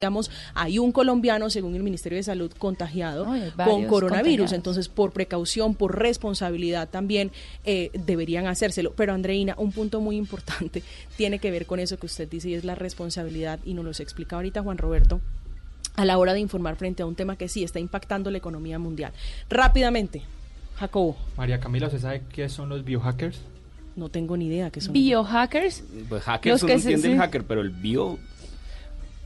digamos, hay un colombiano, según el Ministerio de Salud, contagiado con coronavirus. Entonces, por precaución, por responsabilidad también eh, deberían hacérselo. Pero, Andreina, un punto muy importante tiene que ver con eso que usted dice y es la responsabilidad, y nos lo explica ahorita Juan Roberto a la hora de informar frente a un tema que sí está impactando la economía mundial. Rápidamente, Jacobo. María Camila, ¿usted sabe qué son los biohackers? No tengo ni idea qué son. ¿Biohackers? Pues hackers uno entiende el hacker, pero el bio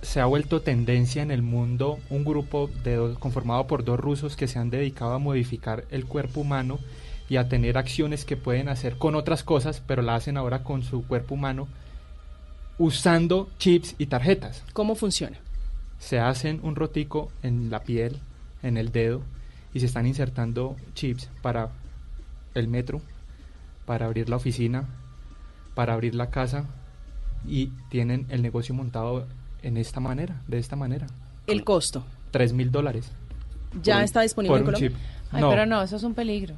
se ha vuelto tendencia en el mundo un grupo de conformado por dos rusos que se han dedicado a modificar el cuerpo humano y a tener acciones que pueden hacer con otras cosas, pero la hacen ahora con su cuerpo humano usando chips y tarjetas. ¿Cómo funciona? Se hacen un rotico en la piel, en el dedo, y se están insertando chips para el metro, para abrir la oficina, para abrir la casa, y tienen el negocio montado en esta manera, de esta manera. ¿El costo? Tres mil dólares. ¿Ya está disponible en Colombia? Ay, pero no, eso es un peligro.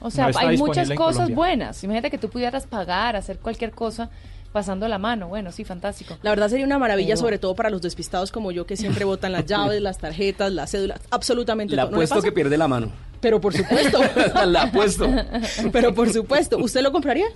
O sea, hay muchas cosas buenas. Imagínate que tú pudieras pagar, hacer cualquier cosa pasando la mano. Bueno, sí, fantástico. La verdad sería una maravilla, sobre todo para los despistados como yo, que siempre botan las llaves, las tarjetas, las cédulas, absolutamente la todo. apuesto que pierde la mano. Pero por supuesto. la apuesto. Pero por supuesto. ¿Usted lo compraría?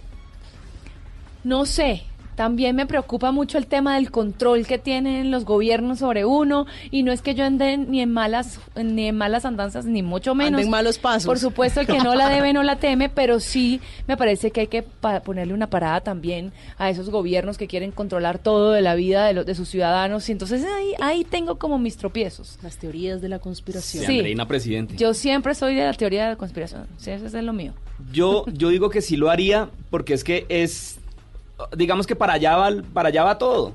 No sé. También me preocupa mucho el tema del control que tienen los gobiernos sobre uno y no es que yo ande ni en malas ni en malas andanzas ni mucho menos. en malos pasos. Por supuesto el que no la debe no la teme, pero sí me parece que hay que ponerle una parada también a esos gobiernos que quieren controlar todo de la vida de, los, de sus ciudadanos y entonces ahí ahí tengo como mis tropiezos. Las teorías de la conspiración. Sí, Andreina presidente. Yo siempre soy de la teoría de la conspiración. Sí, eso es lo mío. Yo yo digo que sí lo haría porque es que es digamos que para allá va, para allá va todo.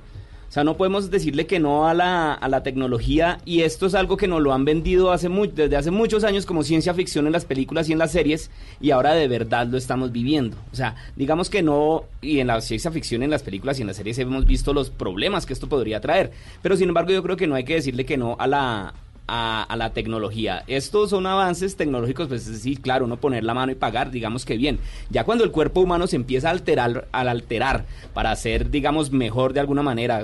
O sea, no podemos decirle que no a la, a la tecnología y esto es algo que nos lo han vendido hace desde hace muchos años como ciencia ficción en las películas y en las series y ahora de verdad lo estamos viviendo. O sea, digamos que no, y en la ciencia ficción, en las películas y en las series hemos visto los problemas que esto podría traer, pero sin embargo yo creo que no hay que decirle que no a la, a, la tecnología. Estos son avances tecnológicos, pues sí, claro, uno poner la mano y pagar, digamos que bien. Ya cuando el cuerpo humano se empieza a alterar, al alterar para hacer, digamos, mejor de alguna manera,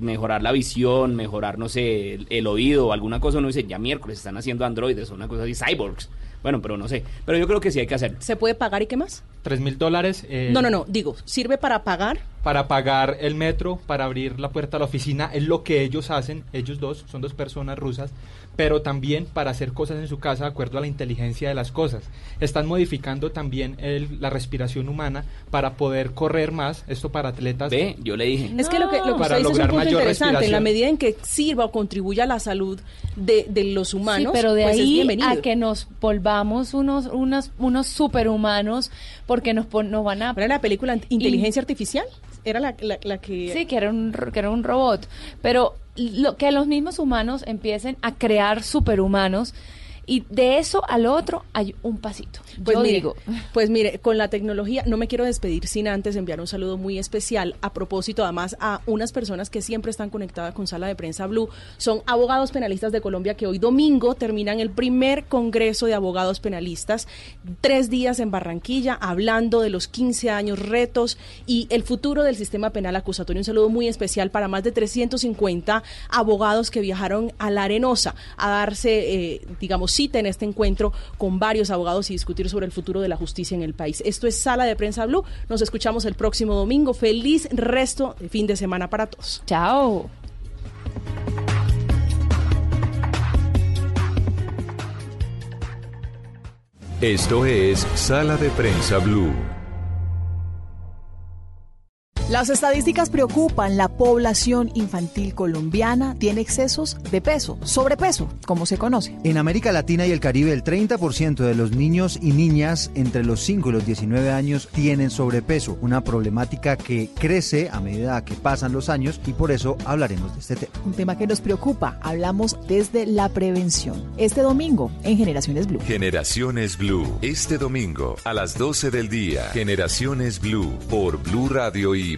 mejorar la visión, mejorar, no sé, el, oído o alguna cosa, uno dice, ya miércoles están haciendo androides o una cosa así, cyborgs. Bueno, pero no sé. Pero yo creo que sí hay que hacer. ¿Se puede pagar y qué más? Tres mil dólares. Eh, no, no, no. Digo, ¿sirve para pagar? Para pagar el metro, para abrir la puerta a la oficina. Es lo que ellos hacen. Ellos dos, son dos personas rusas pero también para hacer cosas en su casa de acuerdo a la inteligencia de las cosas. Están modificando también la respiración humana para poder correr más, esto para atletas. Ve, yo le dije. Es que lo que, lo que usted dice es un punto interesante, en la medida en que sirva o contribuya a la salud de, los humanos, pero de pues ahí a que nos volvamos unos, unos, unos superhumanos porque nos, nos van a... ¿Era la película Inteligencia Artificial? Era la, la, que... Sí, que era un, que era un robot, pero lo, que los mismos humanos empiecen a crear superhumanos y de eso al otro hay un pasito. Pues mire, digo. pues mire, con la tecnología no me quiero despedir sin antes enviar un saludo muy especial a propósito además a unas personas que siempre están conectadas con Sala de Prensa Blue. Son abogados penalistas de Colombia que hoy domingo terminan el primer Congreso de Abogados Penalistas, tres días en Barranquilla, hablando de los 15 años retos y el futuro del sistema penal acusatorio. Un saludo muy especial para más de 350 abogados que viajaron a La Arenosa a darse, eh, digamos, cita en este encuentro con varios abogados y discutir sobre el futuro de la justicia en el país. Esto es Sala de Prensa Blue. Nos escuchamos el próximo domingo. Feliz resto de fin de semana para todos. Chao. Esto es Sala de Prensa Blue. Las estadísticas preocupan. La población infantil colombiana tiene excesos de peso, sobrepeso, como se conoce. En América Latina y el Caribe, el 30% de los niños y niñas entre los 5 y los 19 años tienen sobrepeso, una problemática que crece a medida que pasan los años y por eso hablaremos de este tema. Un tema que nos preocupa. Hablamos desde la prevención. Este domingo en Generaciones Blue. Generaciones Blue. Este domingo a las 12 del día. Generaciones Blue por Blue Radio y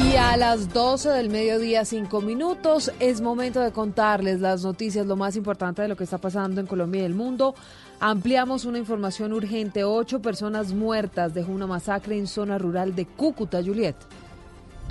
Y a las 12 del mediodía, 5 minutos, es momento de contarles las noticias, lo más importante de lo que está pasando en Colombia y el mundo. Ampliamos una información urgente. Ocho personas muertas dejó una masacre en zona rural de Cúcuta, Juliet.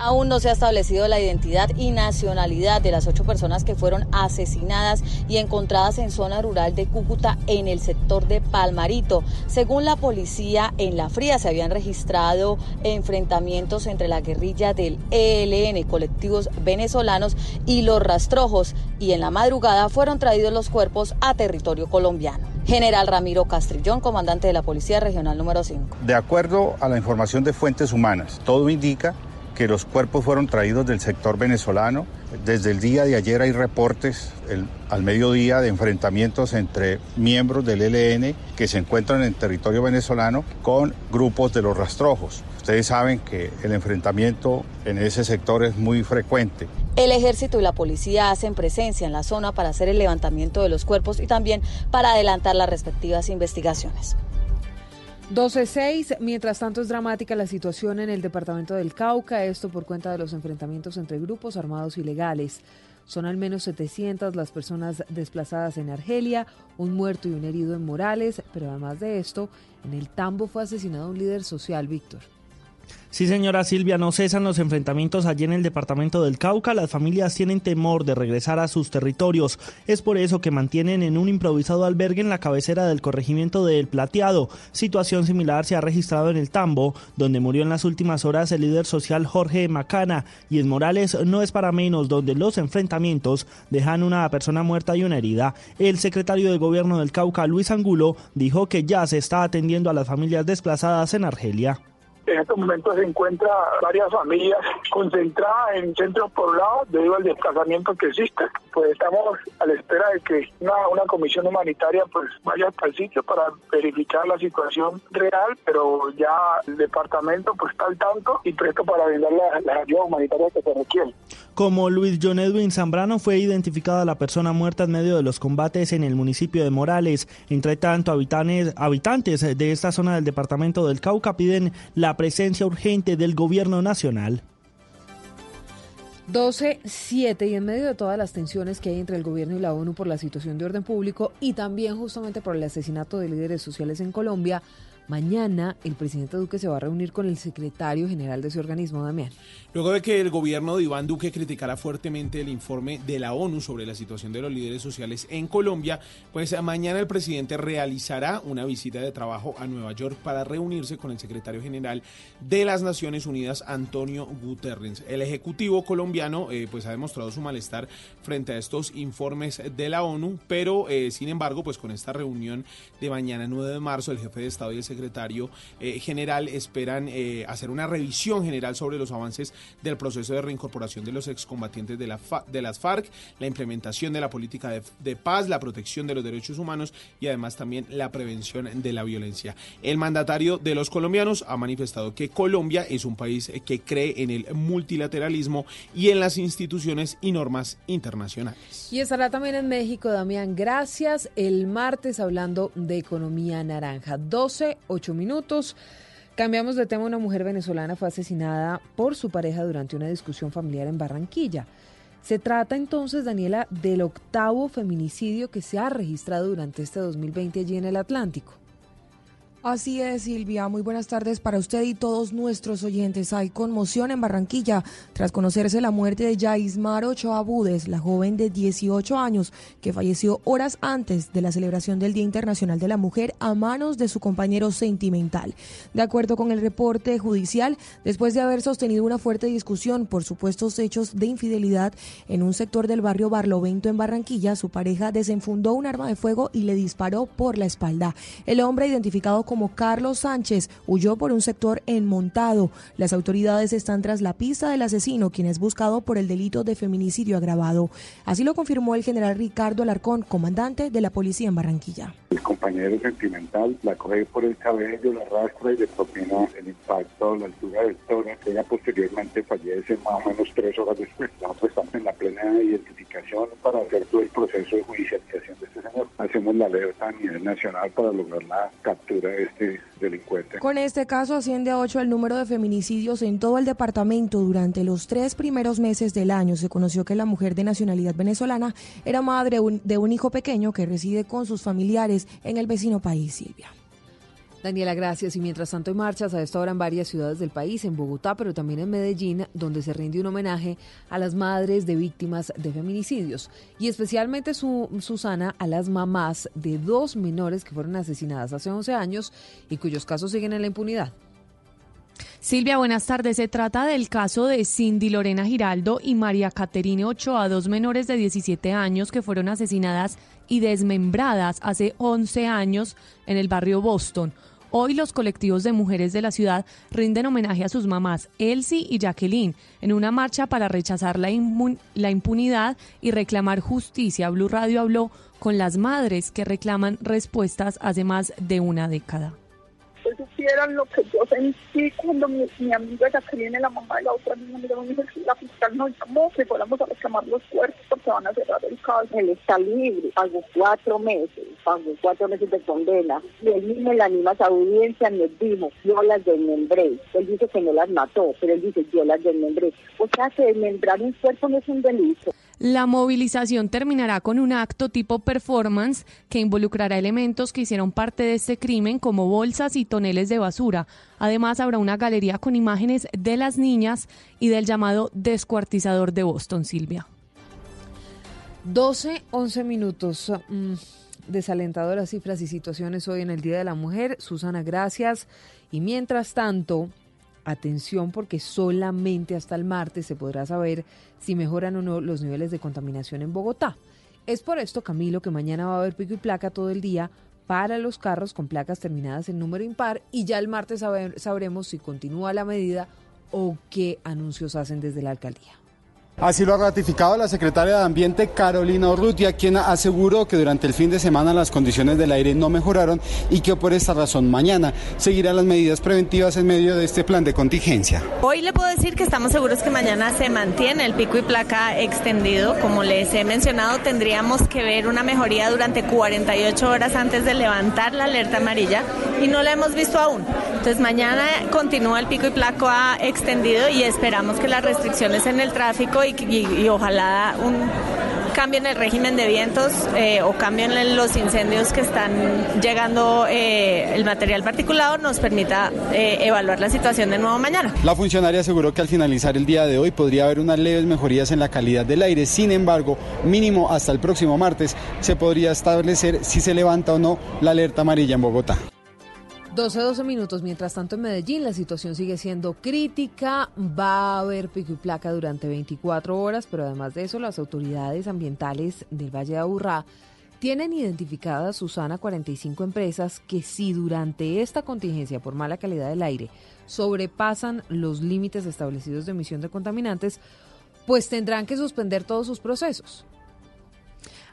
Aún no se ha establecido la identidad y nacionalidad de las ocho personas que fueron asesinadas y encontradas en zona rural de Cúcuta en el sector de Palmarito. Según la policía, en la fría se habían registrado enfrentamientos entre la guerrilla del ELN, colectivos venezolanos, y los rastrojos, y en la madrugada fueron traídos los cuerpos a territorio colombiano. General Ramiro Castrillón, comandante de la Policía Regional número 5. De acuerdo a la información de fuentes humanas, todo indica que los cuerpos fueron traídos del sector venezolano. Desde el día de ayer hay reportes al mediodía de enfrentamientos entre miembros del ELN que se encuentran en territorio venezolano con grupos de los rastrojos. Ustedes saben que el enfrentamiento en ese sector es muy frecuente. El ejército y la policía hacen presencia en la zona para hacer el levantamiento de los cuerpos y también para adelantar las respectivas investigaciones. 12.6. Mientras tanto es dramática la situación en el departamento del Cauca, esto por cuenta de los enfrentamientos entre grupos armados ilegales. Son al menos 700 las personas desplazadas en Argelia, un muerto y un herido en Morales, pero además de esto, en el Tambo fue asesinado un líder social, Víctor. Sí, señora Silvia, no cesan los enfrentamientos allí en el departamento del Cauca. Las familias tienen temor de regresar a sus territorios. Es por eso que mantienen en un improvisado albergue en la cabecera del corregimiento de El Plateado. Situación similar se ha registrado en el Tambo, donde murió en las últimas horas el líder social Jorge Macana. Y en Morales no es para menos, donde los enfrentamientos dejan una persona muerta y una herida. El secretario de gobierno del Cauca, Luis Angulo, dijo que ya se está atendiendo a las familias desplazadas en Argelia. En estos momentos se encuentra varias familias concentradas en centros poblados debido al desplazamiento que existe. Pues estamos a la espera de que una, una comisión humanitaria pues vaya hasta el sitio para verificar la situación real, pero ya el departamento pues está al tanto y presto para brindar las la ayuda humanitaria que se requiere. Como Luis John Edwin Zambrano fue identificada la persona muerta en medio de los combates en el municipio de Morales. Entre tanto, habitantes, habitantes de esta zona del departamento del Cauca piden la presencia urgente del gobierno nacional. 12-7 y en medio de todas las tensiones que hay entre el gobierno y la ONU por la situación de orden público y también justamente por el asesinato de líderes sociales en Colombia, Mañana el presidente Duque se va a reunir con el secretario general de ese organismo, Damián. Luego de que el gobierno de Iván Duque criticara fuertemente el informe de la ONU sobre la situación de los líderes sociales en Colombia, pues mañana el presidente realizará una visita de trabajo a Nueva York para reunirse con el secretario general de las Naciones Unidas, Antonio Guterres. El ejecutivo colombiano eh, pues ha demostrado su malestar frente a estos informes de la ONU, pero eh, sin embargo, pues con esta reunión de mañana 9 de marzo, el jefe de Estado y el secretario eh, general esperan eh, hacer una revisión general sobre los avances del proceso de reincorporación de los excombatientes de, la de las FARC, la implementación de la política de, paz, la protección de los derechos humanos y además también la prevención de la violencia. El mandatario de los colombianos ha manifestado que Colombia es un país que cree en el multilateralismo y en las instituciones y normas internacionales. Y estará también en México, Damián. Gracias. El martes hablando de economía naranja. 12 ocho minutos. Cambiamos de tema. Una mujer venezolana fue asesinada por su pareja durante una discusión familiar en Barranquilla. Se trata entonces, Daniela, del octavo feminicidio que se ha registrado durante este 2020 allí en el Atlántico. Así es, Silvia. Muy buenas tardes para usted y todos nuestros oyentes. Hay conmoción en Barranquilla tras conocerse la muerte de Yaismar Ochoa Budes, la joven de 18 años que falleció horas antes de la celebración del Día Internacional de la Mujer a manos de su compañero sentimental. De acuerdo con el reporte judicial, después de haber sostenido una fuerte discusión por supuestos hechos de infidelidad en un sector del barrio Barlovento en Barranquilla, su pareja desenfundó un arma de fuego y le disparó por la espalda. El hombre identificado como Carlos Sánchez huyó por un sector enmontado. Las autoridades están tras la pista del asesino, quien es buscado por el delito de feminicidio agravado. Así lo confirmó el general Ricardo Alarcón, comandante de la policía en Barranquilla. El compañero sentimental la coge por el cabello, la arrastra y le propina el impacto la altura del tórax. Ella posteriormente fallece más o menos tres horas después. Nosotros estamos en la plena identificación para hacer todo el proceso de judicialización de este señor. Hacemos la alerta a nivel nacional para lograr la captura de este delincuente. Con este caso asciende a 8 el número de feminicidios en todo el departamento. Durante los tres primeros meses del año se conoció que la mujer de nacionalidad venezolana era madre de un hijo pequeño que reside con sus familiares en el vecino país, Silvia. Daniela, gracias. Y mientras tanto hay marchas a esta hora en varias ciudades del país, en Bogotá, pero también en Medellín, donde se rinde un homenaje a las madres de víctimas de feminicidios. Y especialmente, su, Susana, a las mamás de dos menores que fueron asesinadas hace 11 años y cuyos casos siguen en la impunidad. Silvia, buenas tardes. Se trata del caso de Cindy Lorena Giraldo y María Caterine Ochoa, dos menores de 17 años que fueron asesinadas y desmembradas hace 11 años en el barrio Boston. Hoy los colectivos de mujeres de la ciudad rinden homenaje a sus mamás, Elsie y Jacqueline, en una marcha para rechazar la, la impunidad y reclamar justicia. Blue Radio habló con las madres que reclaman respuestas hace más de una década pues supieran lo que yo sentí cuando mi, amiga Jacqueline, la mamá de la otra niña, me dijo la fiscal nos llamó que fuéramos a reclamar los cuerpos porque van a cerrar el caso. Él está libre, pagó cuatro meses, pagó cuatro meses de condena. Y él mismo en la misma audiencia nos dijo, yo las desmembré. Él dice que no las mató, pero él dice, yo las desmembré. O sea que desmembrar un cuerpo no es un delito. La movilización terminará con un acto tipo performance que involucrará elementos que hicieron parte de este crimen como bolsas y toneles de basura. Además habrá una galería con imágenes de las niñas y del llamado descuartizador de Boston, Silvia. 12, 11 minutos. Mm, desalentadoras cifras y situaciones hoy en el Día de la Mujer. Susana, gracias. Y mientras tanto, atención porque solamente hasta el martes se podrá saber si mejoran o no los niveles de contaminación en Bogotá. Es por esto, Camilo, que mañana va a haber pico y placa todo el día para los carros con placas terminadas en número impar y ya el martes sabremos si continúa la medida o qué anuncios hacen desde la alcaldía. Así lo ha ratificado la secretaria de Ambiente Carolina Urrutia, quien aseguró que durante el fin de semana las condiciones del aire no mejoraron y que por esta razón mañana seguirá las medidas preventivas en medio de este plan de contingencia. Hoy le puedo decir que estamos seguros que mañana se mantiene el pico y placa extendido. Como les he mencionado, tendríamos que ver una mejoría durante 48 horas antes de levantar la alerta amarilla y no la hemos visto aún. Entonces mañana continúa el pico y placa extendido y esperamos que las restricciones en el tráfico y, ojalá un cambio en el régimen de vientos eh, o cambio en los incendios que están llegando eh, el material particulado nos permita eh, evaluar la situación de nuevo mañana. La funcionaria aseguró que al finalizar el día de hoy podría haber unas leves mejorías en la calidad del aire. Sin embargo, mínimo hasta el próximo martes se podría establecer si se levanta o no la alerta amarilla en Bogotá. 12, 12 minutos. Mientras tanto, en Medellín la situación sigue siendo crítica. Va a haber pico y placa durante 24 horas, pero además de eso, las autoridades ambientales del Valle de Aburrá tienen identificadas, Susana, 45 empresas que si durante esta contingencia por mala calidad del aire sobrepasan los límites establecidos de emisión de contaminantes, pues tendrán que suspender todos sus procesos.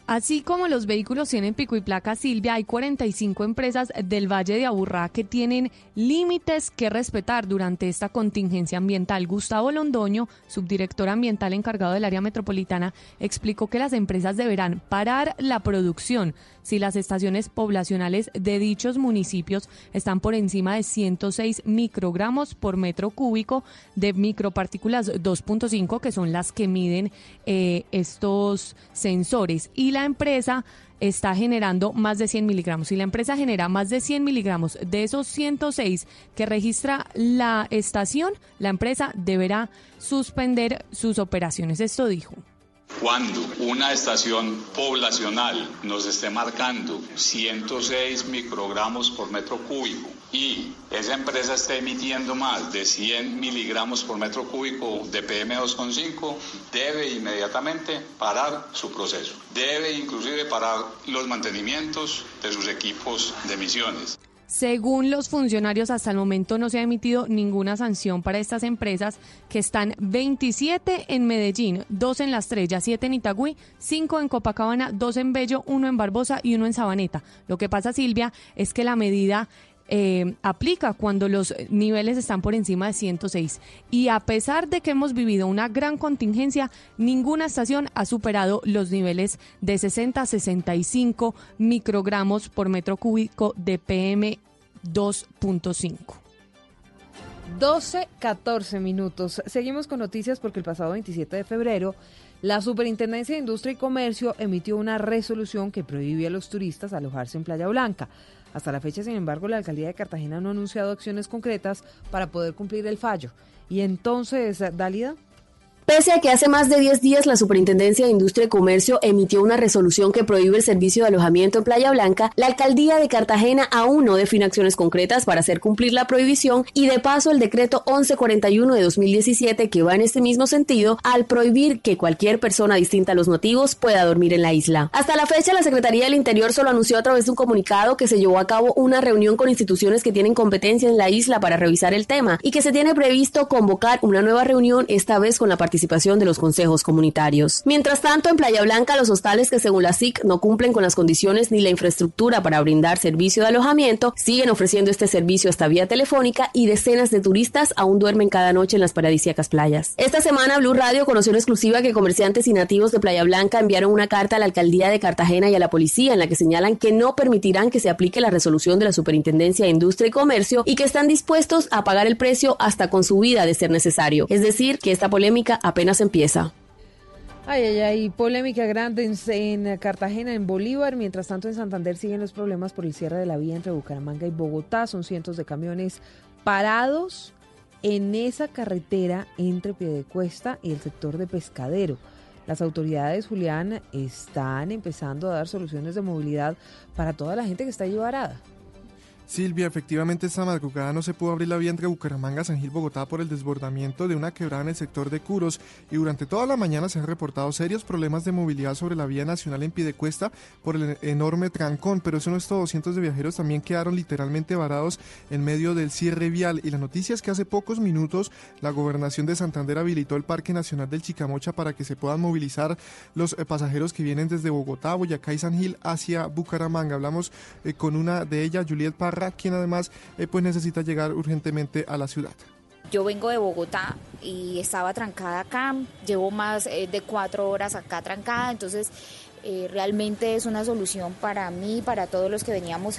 Así como los vehículos tienen pico y placa Silvia, hay 45 empresas del Valle de Aburrá que tienen límites que respetar durante esta contingencia ambiental. Gustavo Londoño, subdirector ambiental encargado del área metropolitana, explicó que las empresas deberán parar la producción si las estaciones poblacionales de dichos municipios están por encima de 106 microgramos por metro cúbico de micropartículas 2.5, que son las que miden eh, estos sensores. Y la empresa está generando más de 100 miligramos. Si la empresa genera más de 100 miligramos de esos 106 que registra la estación, la empresa deberá suspender sus operaciones. Esto dijo. Cuando una estación poblacional nos esté marcando 106 microgramos por metro cúbico y esa empresa esté emitiendo más de 100 miligramos por metro cúbico de PM2,5, debe inmediatamente parar su proceso. Debe inclusive parar los mantenimientos de sus equipos de emisiones. Según los funcionarios, hasta el momento no se ha emitido ninguna sanción para estas empresas que están 27 en Medellín, 2 en La Estrella, 7 en Itagüí, 5 en Copacabana, 2 en Bello, 1 en Barbosa y 1 en Sabaneta. Lo que pasa, Silvia, es que la medida eh, aplica cuando los niveles están por encima de 106. Y a pesar de que hemos vivido una gran contingencia, ninguna estación ha superado los niveles de 60 a 65 microgramos por metro cúbico de PM 2.5. 12, 14 minutos. Seguimos con noticias porque el pasado 27 de febrero la Superintendencia de Industria y Comercio emitió una resolución que prohíbe a los turistas alojarse en Playa Blanca. Hasta la fecha, sin embargo, la alcaldía de Cartagena no ha anunciado acciones concretas para poder cumplir el fallo. Y entonces, Dálida. Pese a que hace más de 10 días la Superintendencia de Industria y Comercio emitió una resolución que prohíbe el servicio de alojamiento en Playa Blanca, la alcaldía de Cartagena aún no define acciones concretas para hacer cumplir la prohibición y de paso el decreto 1141 de 2017 que va en este mismo sentido al prohibir que cualquier persona distinta a los motivos pueda dormir en la isla. Hasta la fecha la Secretaría del Interior solo anunció a través de un comunicado que se llevó a cabo una reunión con instituciones que tienen competencia en la isla para revisar el tema y que se tiene previsto convocar una nueva reunión esta vez con la participación participación de los consejos comunitarios. Mientras tanto, en Playa Blanca, los hostales que según la SIC no cumplen con las condiciones ni la infraestructura para brindar servicio de alojamiento, siguen ofreciendo este servicio hasta vía telefónica y decenas de turistas aún duermen cada noche en las paradisíacas playas. Esta semana, Blue Radio conoció en exclusiva que comerciantes y nativos de Playa Blanca enviaron una carta a la alcaldía de Cartagena y a la policía en la que señalan que no permitirán que se aplique la resolución de la Superintendencia de Industria y Comercio y que están dispuestos a pagar el precio hasta con su vida de ser necesario. Es decir, que esta polémica apenas empieza. Ay, ay, ay, polémica grande en, en, Cartagena, en Bolívar. Mientras tanto, en Santander siguen los problemas por el cierre de la vía entre Bucaramanga y Bogotá. Son cientos de camiones parados en esa carretera entre Piedecuesta y el sector de Pescadero. Las autoridades, Julián, están empezando a dar soluciones de movilidad para toda la gente que está allí varada. Silvia, efectivamente esta madrugada no se pudo abrir la vía entre Bucaramanga, San Gil, Bogotá por el desbordamiento de una quebrada en el sector de Curos y durante toda la mañana se han reportado serios problemas de movilidad sobre la vía nacional en Piedecuesta por el enorme trancón, pero eso no es todo, cientos de viajeros también quedaron literalmente varados en medio del cierre vial y la noticia es que hace pocos minutos la gobernación de Santander habilitó el Parque Nacional del Chicamocha para que se puedan movilizar los eh, pasajeros que vienen desde Bogotá, Boyacá y San Gil hacia Bucaramanga. Hablamos eh, con una de ellas, Juliet Parra, quien además eh, pues necesita llegar urgentemente a la ciudad. Yo vengo de Bogotá y estaba trancada acá, llevo más eh, de cuatro horas acá trancada, entonces eh, realmente es una solución para mí, para todos los que veníamos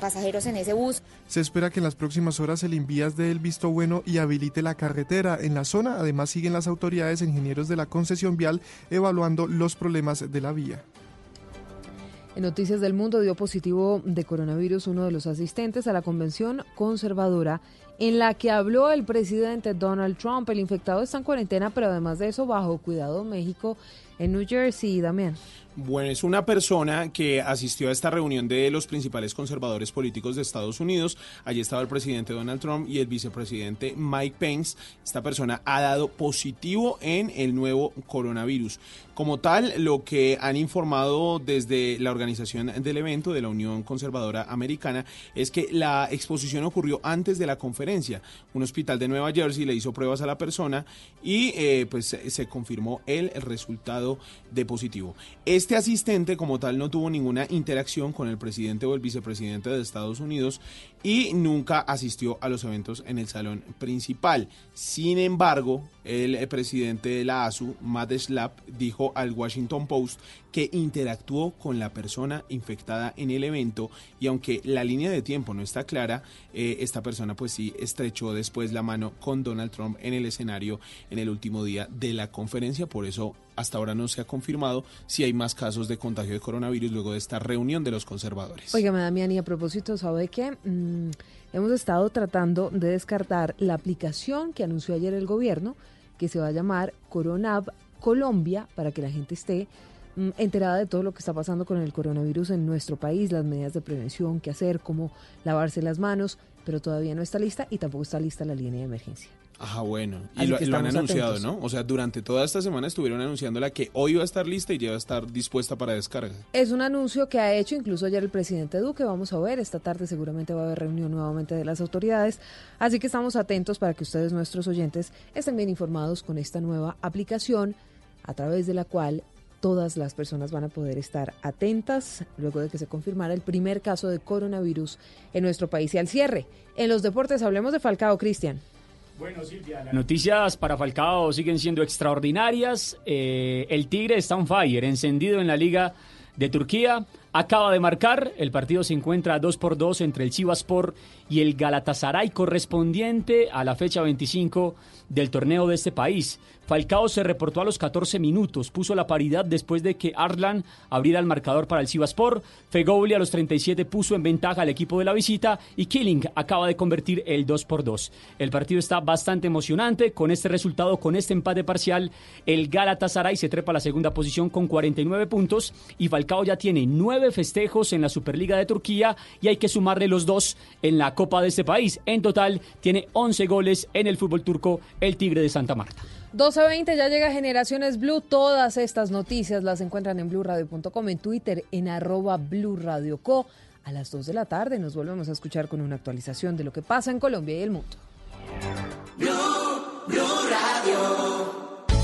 pasajeros en ese bus. Se espera que en las próximas horas el Invías dé el visto bueno y habilite la carretera en la zona. Además siguen las autoridades e ingenieros de la concesión vial evaluando los problemas de la vía. Noticias del Mundo dio positivo de coronavirus uno de los asistentes a la convención conservadora en la que habló el presidente Donald Trump. El infectado está en cuarentena, pero además de eso, bajo cuidado México en New Jersey, Damián. Bueno, es una persona que asistió a esta reunión de los principales conservadores políticos de Estados Unidos. Allí estaba el presidente Donald Trump y el vicepresidente Mike Pence. Esta persona ha dado positivo en el nuevo coronavirus. Como tal, lo que han informado desde la organización del evento de la Unión Conservadora Americana es que la exposición ocurrió antes de la conferencia. Un hospital de Nueva Jersey le hizo pruebas a la persona y eh, pues se confirmó el resultado de positivo. Este asistente como tal no tuvo ninguna interacción con el presidente o el vicepresidente de Estados Unidos y nunca asistió a los eventos en el salón principal. Sin embargo, el presidente de la ASU, Matt Schlapp, dijo al Washington Post que interactuó con la persona infectada en el evento y aunque la línea de tiempo no está clara, eh, esta persona pues sí estrechó después la mano con Donald Trump en el escenario en el último día de la conferencia, por eso hasta ahora no se ha confirmado si hay más casos de contagio de coronavirus luego de esta reunión de los conservadores. Oiga, Damián, y a propósito, ¿sabe qué? Mm, hemos estado tratando de descartar la aplicación que anunció ayer el gobierno, que se va a llamar Coronab Colombia, para que la gente esté mm, enterada de todo lo que está pasando con el coronavirus en nuestro país, las medidas de prevención, qué hacer, cómo lavarse las manos, pero todavía no está lista y tampoco está lista la línea de emergencia. Ajá, bueno. Y lo, han anunciado, ¿no? O sea, durante toda esta semana estuvieron anunciándola que hoy va a estar lista y ya va a estar dispuesta para descarga. Es un anuncio que ha hecho incluso ayer el presidente Duque. Vamos a ver, esta tarde seguramente va a haber reunión nuevamente de las autoridades. Así que estamos atentos para que ustedes, nuestros oyentes, estén bien informados con esta nueva aplicación a través de la cual todas las personas van a poder estar atentas luego de que se confirmara el primer caso de coronavirus en nuestro país. Y al cierre, en los deportes hablemos de Falcao, Cristian. Bueno, Silvia, las noticias para Falcao siguen siendo extraordinarias. Eh, el Tigre está on fire, encendido en la Liga de Turquía. Acaba de marcar, el partido se encuentra 2 por 2 entre el Chivaspor y el Galatasaray correspondiente a la fecha 25 del torneo de este país. Falcao se reportó a los 14 minutos, puso la paridad después de que Arlan abriera el marcador para el Sivaspor. Fegoli a los 37 puso en ventaja al equipo de la visita y Killing acaba de convertir el 2 por 2. El partido está bastante emocionante. Con este resultado, con este empate parcial, el Galatasaray se trepa a la segunda posición con 49 puntos y Falcao ya tiene nueve festejos en la Superliga de Turquía y hay que sumarle los dos en la Copa de este país. En total, tiene 11 goles en el fútbol turco el Tigre de Santa Marta. 12.20 ya llega Generaciones Blue. Todas estas noticias las encuentran en blurradio.com, en Twitter, en arroba blurradioco. A las 2 de la tarde nos volvemos a escuchar con una actualización de lo que pasa en Colombia y el mundo.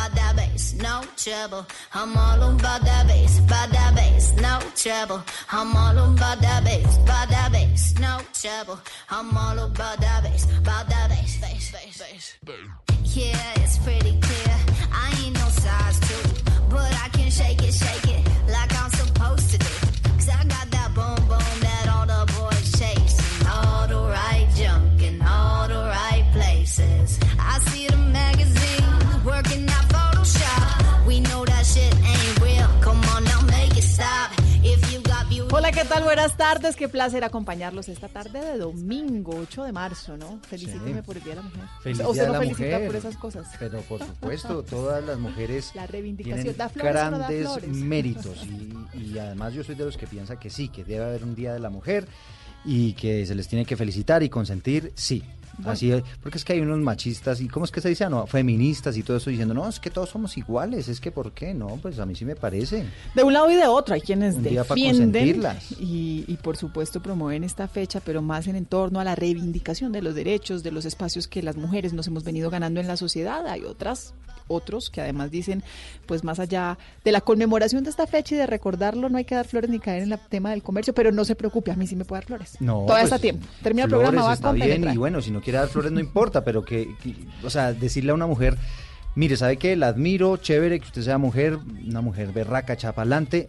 About that bass, no trouble. I'm all about that bass, about that bass, no trouble. I'm all about that bass, about that bass, no trouble. I'm all about that bass, about that bass, bass, bass, bass. Yeah, it's pretty clear. I ain't no size two, but I can shake it, shake it like I'm supposed to do. Cause I got that boom boom that all the boys chase. All the right junk in all the right places. I see the magazines working out Hola, ¿qué tal? Buenas tardes. Qué placer acompañarlos esta tarde de domingo, 8 de marzo, ¿no? Felicíteme Sí. por el Día de la Mujer. Feliz o Día se de no felicita Mujer. por esas cosas. Pero por supuesto, todas las mujeres La reivindicación. tienen ¿Da flores o no da grandes méritos y, y además yo soy de los que piensa que sí, que debe haber un Día de la Mujer y que se les tiene que felicitar y consentir, sí. Bueno. Así es, porque es que hay unos machistas y cómo es que se dice, Ah, no, feministas y todo eso diciendo, no, es que todos somos iguales, es que ¿por qué? No, pues a mí sí me parece. De un lado y de otro, hay quienes Un defienden y, y por supuesto promueven esta fecha, pero más en torno a la reivindicación de los derechos, de los espacios que las mujeres nos hemos venido ganando en la sociedad. Hay otras, otros que además dicen, pues más allá de la conmemoración de esta fecha y de recordarlo, no hay que dar flores ni caer en el tema del comercio, pero no se preocupe, a mí sí me puede dar flores. No, Todavía pues, está a tiempo. Termina el programa, va con bien y bueno, si no quiere dar flores no importa, pero que, que- o sea, decirle a una mujer, mire, ¿sabe qué? La admiro, chévere que usted sea mujer, una mujer berraca, chapalante,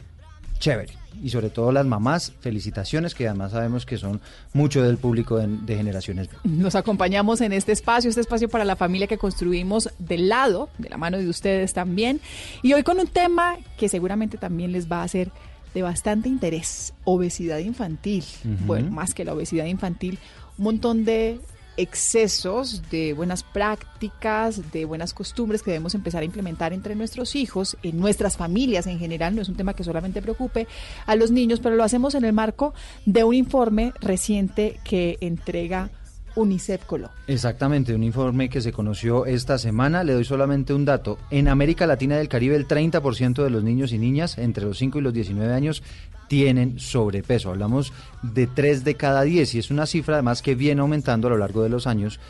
chévere. Y sobre todo las mamás, felicitaciones, que además sabemos que son mucho del público de, de generaciones. Nos acompañamos en este espacio, este espacio para la familia que construimos del lado, de la mano de ustedes también. Y hoy con un tema que seguramente también les va a ser de bastante interés, obesidad infantil. Bueno, más que la obesidad infantil, un montón de excesos de buenas prácticas, de buenas costumbres que debemos empezar a implementar entre nuestros hijos, en nuestras familias en general, no es un tema que solamente preocupe a los niños, pero lo hacemos en el marco de un informe reciente que entrega UNICEF Colo. Exactamente, un informe que se conoció esta semana. Le doy solamente un dato. En América Latina y del Caribe, el 30% de los niños y niñas entre los 5 y los 19 años tienen sobrepeso. Hablamos de 3 de cada 10 y es una cifra además que viene aumentando a lo largo de los años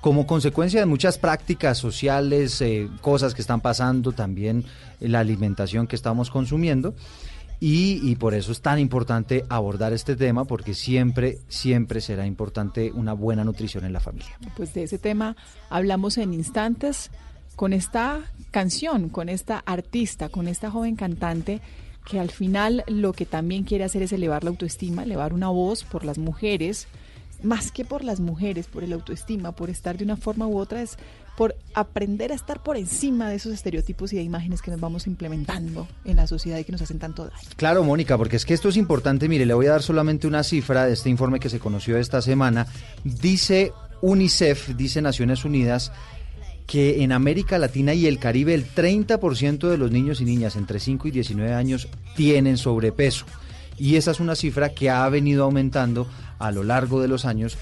como consecuencia de muchas prácticas sociales, eh, cosas que están pasando, también la alimentación que estamos consumiendo. Y, y por eso es tan importante abordar este tema, porque siempre, siempre será importante una buena nutrición en la familia. Pues de ese tema hablamos en instantes con esta canción, con esta artista, con esta joven cantante que al final lo que también quiere hacer es elevar la autoestima, elevar una voz por las mujeres más que por las mujeres, por el autoestima, por estar de una forma u otra, es por aprender a estar por encima de esos estereotipos y de imágenes que nos vamos implementando en la sociedad y que nos hacen tanto daño. Claro, Mónica, porque es que esto es importante. Mire, le voy a dar solamente una cifra de este informe que se conoció esta semana. Dice UNICEF, dice Naciones Unidas, que en América Latina y el Caribe el 30% de los niños y niñas entre 5 y 19 años tienen sobrepeso. Y esa es una cifra que ha venido aumentando a lo largo de los años,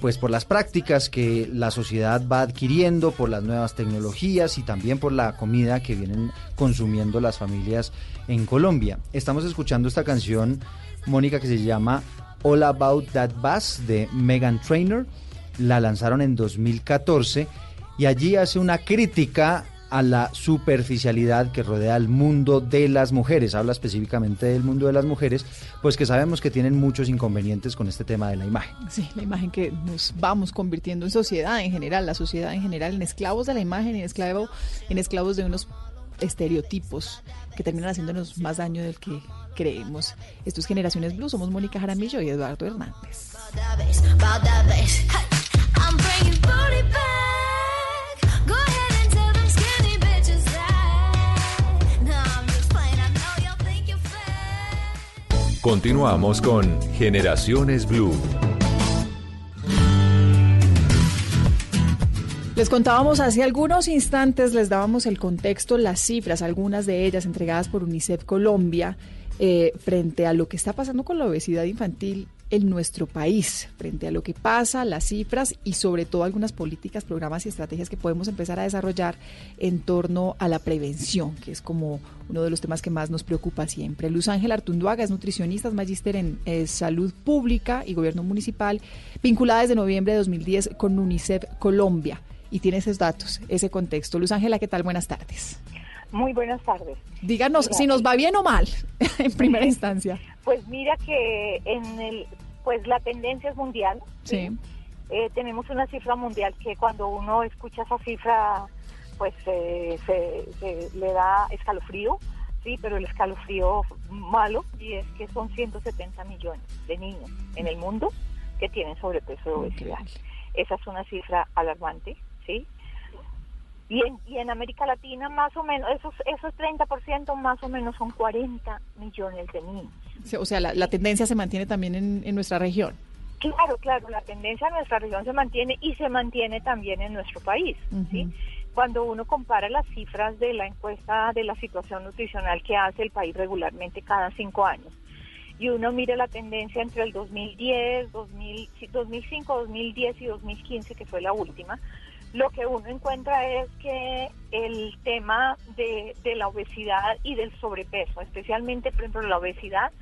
pues por las prácticas que la sociedad va adquiriendo, por las nuevas tecnologías y también por la comida que vienen consumiendo las familias en Colombia. Estamos escuchando esta canción, Mónica, que se llama All About That Bass de Megan Trainor. La lanzaron en 2014 y allí hace una crítica a la superficialidad que rodea el mundo de las mujeres. Habla específicamente del mundo de las mujeres, pues que sabemos que tienen muchos inconvenientes con este tema de la imagen. Sí, la imagen que nos vamos convirtiendo en sociedad en general, la sociedad en general, en esclavos de la imagen, en, esclavo, en esclavos de unos estereotipos que terminan haciéndonos más daño del que creemos. Esto es Generaciones Blue, somos Mónica Jaramillo y Eduardo Hernández. Continuamos con Generaciones Blue. Les contábamos hace algunos instantes, les dábamos el contexto, las cifras, algunas de ellas entregadas por UNICEF Colombia, eh, frente a lo que está pasando con la obesidad infantil en nuestro país, frente a lo que pasa, las cifras y sobre todo algunas políticas, programas y estrategias que podemos empezar a desarrollar en torno a la prevención, que es como uno de los temas que más nos preocupa siempre. Luz Ángel Artunduaga es nutricionista, es magíster en eh, salud pública y gobierno municipal, vinculada desde noviembre de 2010 con UNICEF Colombia y tiene esos datos, ese contexto. Luz Ángela, ¿qué tal? Buenas tardes. Muy buenas tardes. Díganos si nos va bien o mal en primera instancia. Pues mira que en el, pues la tendencia es mundial. Sí. Eh, tenemos una cifra mundial que cuando uno escucha esa cifra, pues eh, se, se le da escalofrío, sí, pero el escalofrío malo y es que son 170 millones de niños en el mundo que tienen sobrepeso y obesidad. Esa es una cifra alarmante, sí. Y en, y en América Latina más o menos, esos, esos 30% más o menos son 40 millones de niños. O sea, la, la tendencia se mantiene también en, en nuestra región. Claro, claro, la tendencia en nuestra región se mantiene y se mantiene también en nuestro país. ¿sí? Cuando uno compara las cifras de la encuesta de la situación nutricional que hace el país regularmente cada cinco años, y uno mira la tendencia entre el 2010, 2000, sí, 2005, 2010 y 2015, que fue la última, lo que uno encuentra es que el tema de, de la obesidad y del sobrepeso, especialmente por ejemplo la obesidad,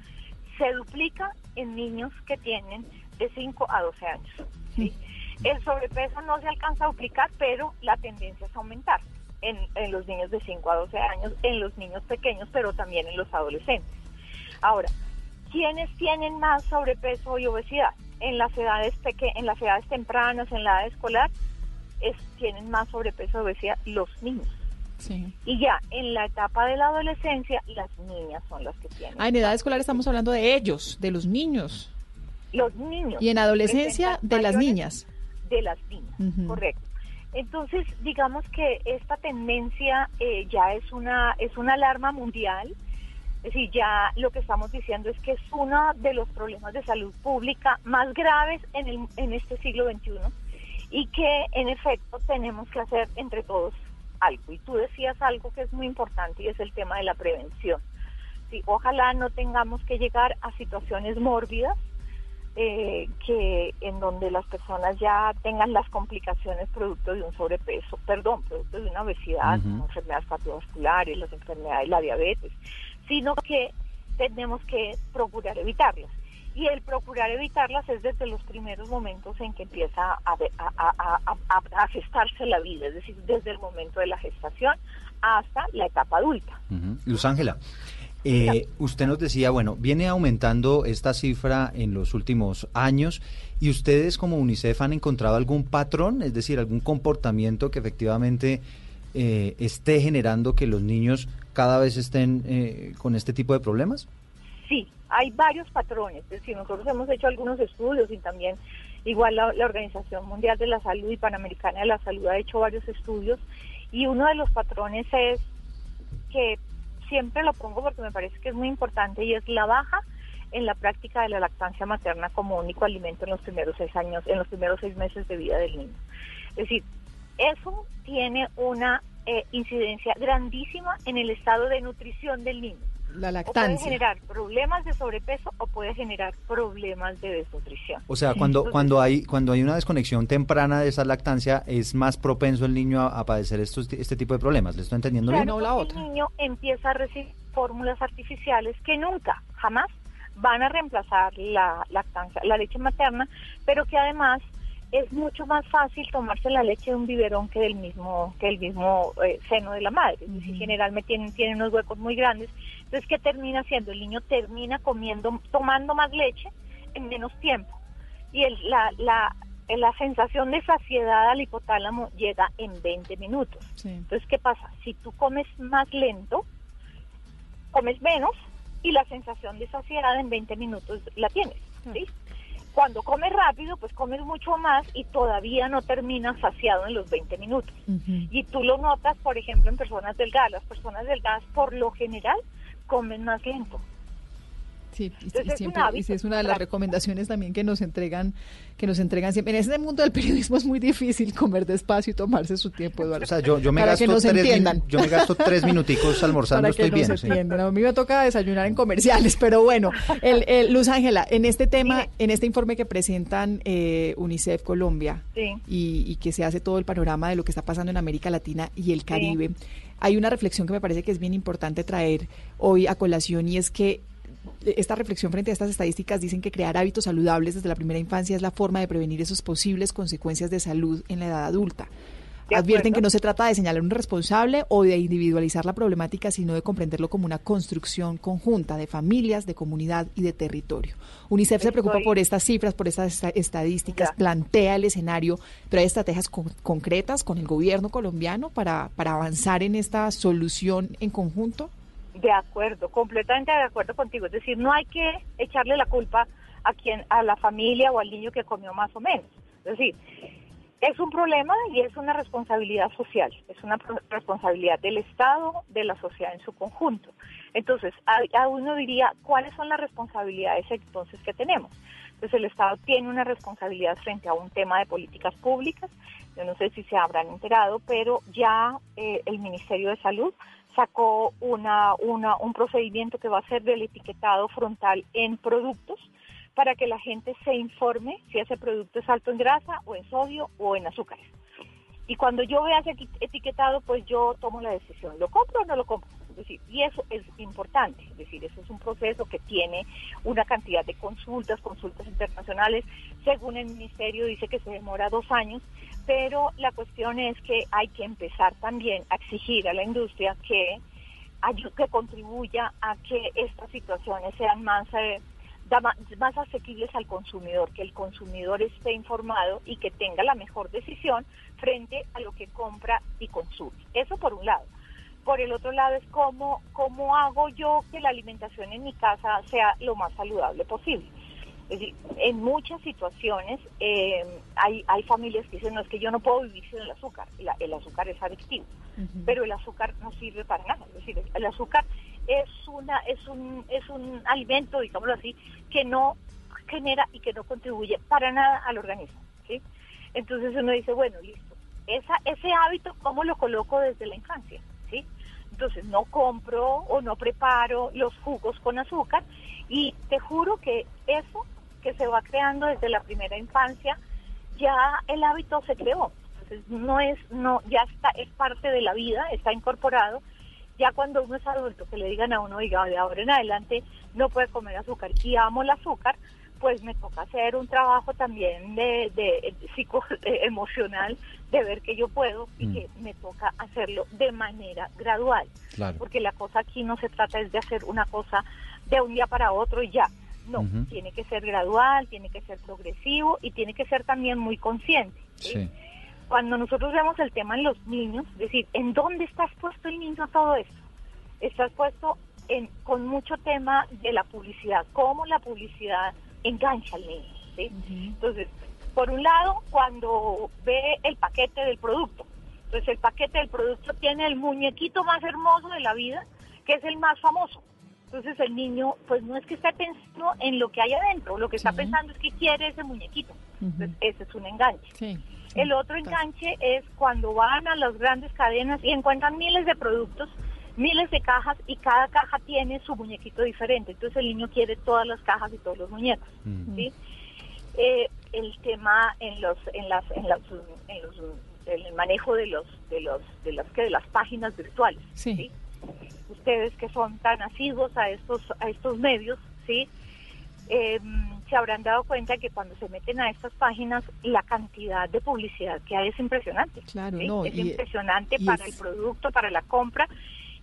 se duplica en niños que tienen de 5 a 12 años. ¿sí? El sobrepeso no se alcanza a duplicar, pero la tendencia es aumentar en, en los niños de 5 a 12 años, en los niños pequeños, pero también en los adolescentes. Ahora, ¿quiénes tienen más sobrepeso y obesidad? En las edades peque en las edades tempranas, en la edad escolar, es, tienen más sobrepeso obesidad los niños. Sí. Y ya en la etapa de la adolescencia, las niñas son las que tienen. Ah, en edad escolar estamos hablando de ellos, de los niños. Los niños. Y en adolescencia, de las niñas. De las niñas, correcto. Entonces, digamos que esta tendencia eh, ya es una, es una alarma mundial. Es decir, ya lo que estamos diciendo es que es uno de los problemas de salud pública más graves en, el, en este siglo XXI y que en efecto tenemos que hacer entre todos algo. Y tú decías algo que es muy importante y es el tema de la prevención. Sí, ojalá no tengamos que llegar a situaciones mórbidas eh, que en donde las personas ya tengan las complicaciones producto de un sobrepeso, perdón, producto de una obesidad, como enfermedades cardiovasculares, las enfermedades, la diabetes, sino que tenemos que procurar evitarlas. Y el procurar evitarlas es desde los primeros momentos en que empieza a, gestarse la vida, es decir, desde el momento de la gestación hasta la etapa adulta. Luz Ángela, eh, usted nos decía, bueno, viene aumentando esta cifra en los últimos años y ustedes como UNICEF han encontrado algún patrón, es decir, algún comportamiento que efectivamente eh, esté generando que los niños cada vez estén eh, con este tipo de problemas? Sí, hay varios patrones. Es decir, nosotros hemos hecho algunos estudios y también Igual la, Organización Mundial de la Salud y Panamericana de la Salud ha hecho varios estudios y uno de los patrones es que siempre lo pongo porque me parece que es muy importante y es la baja en la práctica de la lactancia materna como único alimento en los primeros seis años, en los primeros seis meses de vida del niño. Es decir, eso tiene una eh, incidencia grandísima en el estado de nutrición del niño. La O puede lactancia. generar problemas de sobrepeso o puede generar problemas de desnutrición. O sea, cuando, cuando, hay, cuando hay una desconexión temprana de esa lactancia, es más propenso el niño a, a padecer estos, este tipo de problemas. ¿Le estoy entendiendo bien? Claro, porque el niño empieza a recibir fórmulas artificiales que nunca, jamás van a reemplazar la lactancia, la leche materna, pero que además es mucho más fácil tomarse la leche de un biberón que del mismo que el mismo eh, seno de la madre. Es decir, generalmente tienen, tienen unos huecos muy grandes. Entonces, ¿qué termina haciendo? El niño termina comiendo, tomando más leche en menos tiempo. Y el, la, la, la sensación de saciedad al hipotálamo llega en 20 minutos. Entonces, ¿qué pasa? Si tú comes más lento, comes menos y la sensación de saciedad en 20 minutos la tienes, ¿sí? Cuando comes rápido, pues comes mucho más y todavía no terminas saciado en los 20 minutos. Y tú lo notas, por ejemplo, en personas delgadas. Las personas delgadas, por lo general, comen más lento. Sí, y, Entonces, y es siempre, un y es una de las recomendaciones también que nos entregan, que nos entregan siempre. En este mundo del periodismo es muy difícil comer despacio y tomarse su tiempo, Eduardo. O sea, yo, yo, me, Para gasto que nos tres, entiendan. yo me gasto tres minuticos almorzando, Para que estoy bien. nos sí. entiendan. A mí me toca desayunar en comerciales, pero bueno, el, el- Luz Ángela, en este tema, en este informe que presentan eh, UNICEF Colombia Sí. y, y que se hace todo el panorama de lo que está pasando en América Latina y el Caribe, hay una reflexión que me parece que es bien importante traer hoy a colación y es que esta reflexión frente a estas estadísticas dicen que crear hábitos saludables desde la primera infancia es la forma de prevenir esas posibles consecuencias de salud en la edad adulta. Advierten que no se trata de señalar un responsable o de individualizar la problemática, sino de comprenderlo como una construcción conjunta de familias, de comunidad y de territorio. UNICEF se preocupa por estas cifras, por estas esta- estadísticas, plantea el escenario, pero hay estrategias con- concretas con el gobierno colombiano para, para avanzar en esta solución en conjunto. De acuerdo, completamente de acuerdo contigo. Es decir, no hay que echarle la culpa a quien, a la familia o al niño que comió más o menos. Es decir, es un problema y es una responsabilidad social, es una responsabilidad del Estado, de la sociedad en su conjunto. Entonces, a, uno diría, ¿cuáles son las responsabilidades entonces que tenemos? Pues el Estado tiene una responsabilidad frente a un tema de políticas públicas. Yo no sé si se habrán enterado, pero ya eh, el Ministerio de Salud sacó una, una, un procedimiento que va a ser del etiquetado frontal en productos para que la gente se informe si ese producto es alto en grasa o en sodio o en azúcares. Y cuando yo vea ese eti- etiquetado, pues yo tomo la decisión, ¿lo compro o no lo compro? Y eso es importante, es decir, eso es un proceso que tiene una cantidad de consultas, consultas internacionales, según el ministerio dice que se demora dos años, pero la cuestión es que hay que empezar también a exigir a la industria que, que contribuya a que estas situaciones sean más... eh, más asequibles al consumidor, que el consumidor esté informado y que tenga la mejor decisión frente a lo que compra y consume. Eso por un lado. Por el otro lado es cómo, cómo hago yo que la alimentación en mi casa sea lo más saludable posible. Es decir, en muchas situaciones eh, hay, hay familias que dicen, no, es que yo no puedo vivir sin el azúcar. La- el azúcar es adictivo pero el azúcar no sirve para nada. Es decir, el azúcar es una es un es un alimento, digámoslo así, que no genera y que no contribuye para nada al organismo, ¿sí? Entonces uno dice, bueno, listo. Esa ese hábito cómo lo coloco desde la infancia. Entonces no compro o no preparo los jugos con azúcar y te juro que eso que se va creando desde la primera infancia ya el hábito se creó. Entonces no es, no, ya está, es parte de la vida, está incorporado. Ya cuando uno es adulto, que le digan a uno, oiga, de ahora en adelante no puede comer azúcar y amo el azúcar, pues me toca hacer un trabajo también de, de, psico, de emocional, de ver que yo puedo y Mm. que me toca hacerlo de manera gradual. Claro. Porque la cosa aquí no se trata es de hacer una cosa de un día para otro y ya. No, tiene que ser gradual, tiene que ser progresivo y tiene que ser también muy consciente. Sí. Cuando nosotros vemos el tema en los niños, es decir, ¿en dónde estás puesto el niño a todo esto? Estás puesto en, con mucho tema de la publicidad, cómo la publicidad engancha al niño. ¿sí? Entonces, Por un lado, cuando ve el paquete del producto. Entonces el paquete del producto tiene el muñequito más hermoso de la vida, que es el más famoso. Entonces el niño, pues no es que esté pensando en lo que hay adentro, lo que está pensando es que quiere ese muñequito. Entonces ese es un enganche. El otro enganche es cuando van a las grandes cadenas y encuentran miles de productos, miles de cajas y cada caja tiene su muñequito diferente. Entonces el niño quiere todas las cajas y todos los muñecos. ¿sí? Eh, el tema en los en las en, las, en los el manejo de los de los de las que de las páginas virtuales sí. ustedes que son tan asiduos a estos a estos medios sí em, se habrán dado cuenta que cuando se meten a estas páginas la cantidad de publicidad que hay es impresionante claro es impresionante para el producto para la compra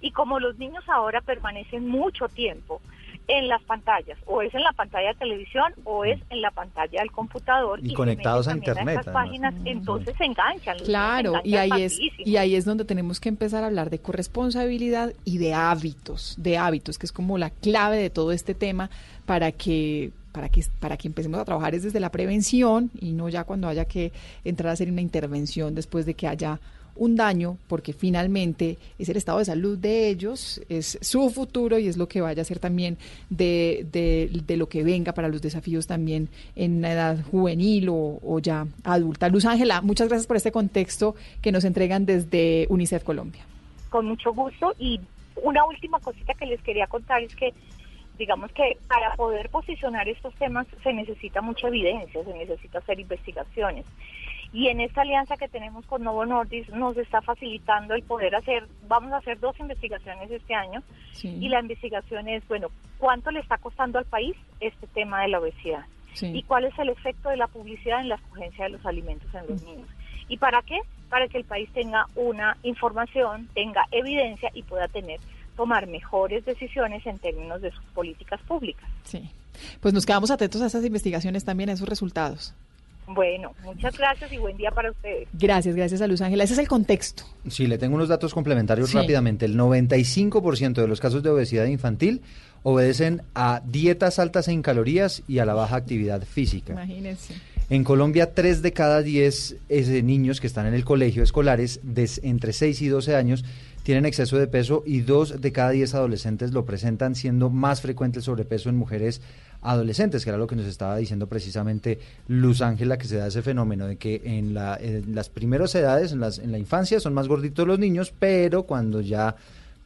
y como los niños ahora permanecen mucho tiempo en las pantallas, o es en la pantalla de televisión o es en la pantalla del computador y, conectados a internet. páginas, entonces se enganchan. Claro, y ahí es y ahí es donde tenemos que empezar a hablar de corresponsabilidad y de hábitos, de hábitos, que es como la clave de todo este tema para que para que para que empecemos a trabajar es desde la prevención y no ya cuando haya que entrar a hacer una intervención después de que haya un daño porque finalmente es el estado de salud de ellos, es su futuro y es lo que vaya a ser también de, de, lo que venga para los desafíos también en una edad juvenil o, o ya adulta. Luz Ángela, muchas gracias por este contexto que nos entregan desde UNICEF Colombia. Con mucho gusto y una última cosita que les quería contar es que digamos que para poder posicionar estos temas se necesita mucha evidencia, se necesita hacer investigaciones. Y en esta alianza que tenemos con Novo Nordisk nos está facilitando el poder hacer, vamos a hacer dos investigaciones este año. Y la investigación es, bueno, ¿cuánto le está costando al país este tema de la obesidad? ¿Y cuál es el efecto de la publicidad en la escogencia de los alimentos en los niños? ¿Y para qué? Para que el país tenga una información, tenga evidencia y pueda tener tomar mejores decisiones en términos de sus políticas públicas. Sí. Pues nos quedamos atentos a esas investigaciones también, a esos resultados. Bueno, muchas gracias y buen día para ustedes. Gracias, gracias a Luz Ángela. Ese es el contexto. Sí, le tengo unos datos complementarios rápidamente. El 95% de los casos de obesidad infantil obedecen a dietas altas en calorías y a la baja actividad física. Imagínense. En Colombia, 3 de cada 10 niños que están en el colegio escolares de entre 6 y 12 años tienen exceso de peso y 2 de cada 10 adolescentes lo presentan, siendo más frecuente el sobrepeso en mujeres adolescentes, que era lo que nos estaba diciendo precisamente Luz Ángela, que se da ese fenómeno de que en, la, en las primeras edades, en, las, en la infancia, son más gorditos los niños, pero cuando ya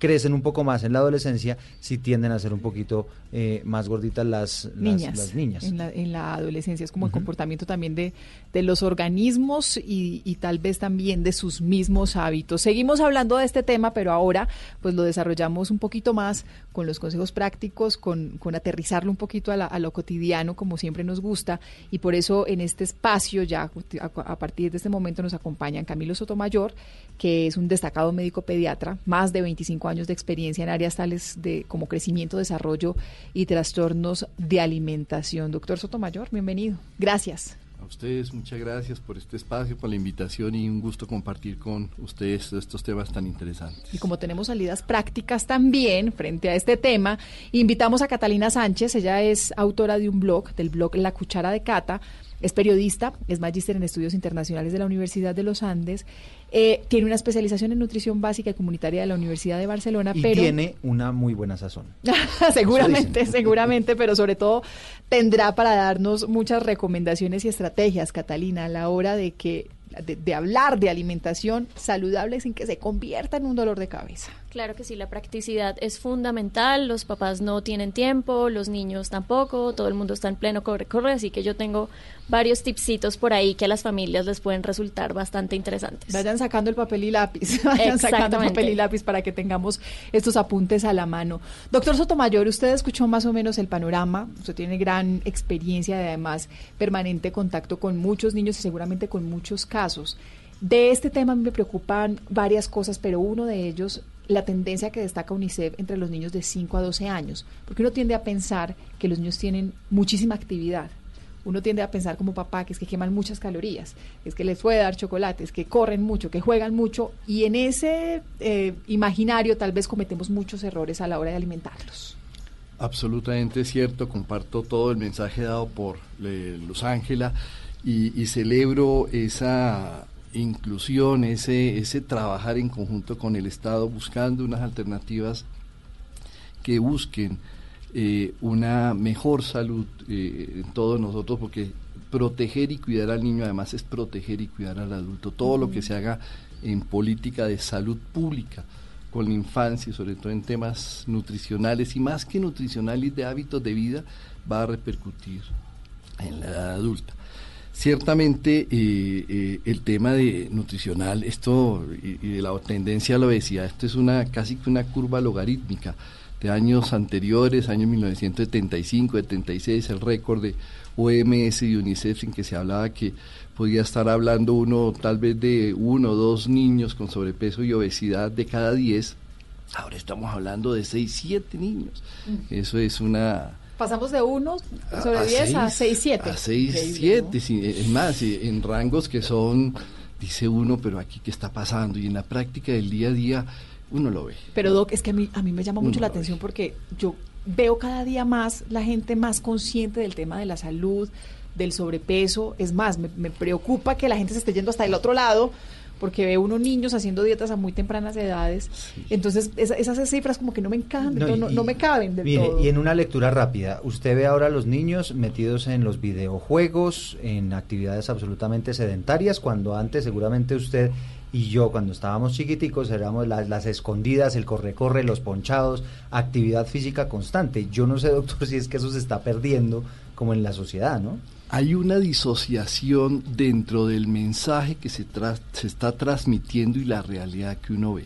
crecen un poco más en la adolescencia, sí tienden a ser un poquito eh, más gorditas las niñas. Las, niñas. En, la, en la adolescencia es como el comportamiento también de, de los organismos y, y, tal vez también de sus mismos hábitos. Seguimos hablando de este tema, pero ahora pues lo desarrollamos un poquito más con los consejos prácticos, con, con aterrizarlo un poquito a, a, lo cotidiano, como siempre nos gusta, y por eso en este espacio ya a, a partir de este momento nos acompañan Camilo Sotomayor, que es un destacado médico pediatra, más de 25 años de experiencia en áreas tales de como crecimiento, desarrollo y trastornos de alimentación. Doctor Sotomayor, bienvenido. Gracias. A ustedes, muchas gracias por este espacio, por la invitación y un gusto compartir con ustedes estos temas tan interesantes. Y como tenemos salidas prácticas también frente a este tema, invitamos a Catalina Sánchez, ella es autora de un blog, del blog La Cuchara de Cata, es periodista, es magíster en estudios internacionales de la Universidad de los Andes eh, tiene una especialización en nutrición básica y comunitaria de la Universidad de Barcelona, y pero tiene una muy buena sazón. seguramente, seguramente, pero sobre todo tendrá para darnos muchas recomendaciones y estrategias, Catalina, a la hora de que de, de hablar de alimentación saludable sin que se convierta en un dolor de cabeza. Claro que sí, la practicidad es fundamental, los papás no tienen tiempo, los niños tampoco, todo el mundo está en pleno corre-corre, así que yo tengo varios tipsitos por ahí que a las familias les pueden resultar bastante interesantes. Vayan sacando el papel y lápiz, vayan sacando el papel y lápiz para que tengamos estos apuntes a la mano. Doctor Sotomayor, usted escuchó más o menos el panorama, usted tiene gran experiencia y además permanente contacto con muchos niños y seguramente con muchos casos. De este tema me preocupan varias cosas, pero uno de ellos la tendencia que destaca UNICEF entre los niños de 5 a 12 años, porque uno tiende a pensar que los niños tienen muchísima actividad. Uno tiende a pensar como papá que es que queman muchas calorías, es que les puede dar chocolates, que corren mucho, que juegan mucho, y en ese eh, imaginario tal vez cometemos muchos errores a la hora de alimentarlos. Absolutamente cierto, comparto todo el mensaje dado por eh, Luz Ángela y, y celebro esa inclusión, ese, ese trabajar en conjunto con el Estado buscando unas alternativas que busquen eh, una mejor salud eh, en todos nosotros, porque proteger y cuidar al niño además es proteger y cuidar al adulto. Todo lo que se haga en política de salud pública con la infancia, sobre todo en temas nutricionales y más que nutricionales de hábitos de vida, va a repercutir en la edad adulta. Ciertamente eh, eh, el tema de nutricional, esto y, y de la tendencia a la obesidad, esto es una casi que una curva logarítmica de años anteriores, años 1975, 76, el récord de OMS y UNICEF en que se hablaba que podía estar hablando uno tal vez de uno o dos niños con sobrepeso y obesidad de cada diez. Ahora estamos hablando de seis, siete niños. Eso es una... Pasamos de 1 sobre 10 a 6, 7. A 6, 7. Es más, en rangos que son, dice uno, pero aquí qué está pasando. Y en la práctica del día a día uno lo ve. Pero Doc, es que a mí, a mí me llama mucho la atención porque yo veo cada día más la gente más consciente del tema de la salud, del sobrepeso. Es más, me, me preocupa que la gente se esté yendo hasta el otro lado porque ve unos niños haciendo dietas a muy tempranas edades. Entonces, esa, esas cifras como que no me encajan, no, no, no me caben del Mire, todo. y en una lectura rápida, usted ve ahora a los niños metidos en los videojuegos, en actividades absolutamente sedentarias, cuando antes seguramente usted y yo cuando estábamos chiquiticos éramos las, las escondidas, el corre-corre, los ponchados, actividad física constante. Yo no sé, doctor, si es que eso se está perdiendo como en la sociedad, ¿no? Hay una disociación dentro del mensaje que se, se, está transmitiendo y la realidad que uno ve.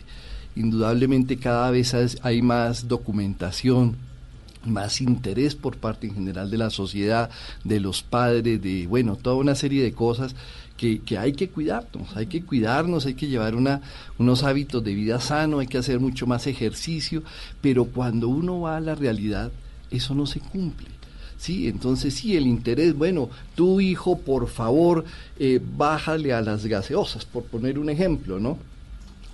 Indudablemente cada vez hay más documentación, más interés por parte en general de la sociedad, de los padres, de, bueno, toda una serie de cosas que, hay que cuidarnos, hay que cuidarnos, hay que llevar unos hábitos de vida sano, hay que hacer mucho más ejercicio, pero cuando uno va a la realidad, eso no se cumple. Sí, entonces sí, el interés, bueno, tu hijo, por favor, eh, bájale a las gaseosas, por poner un ejemplo, ¿no?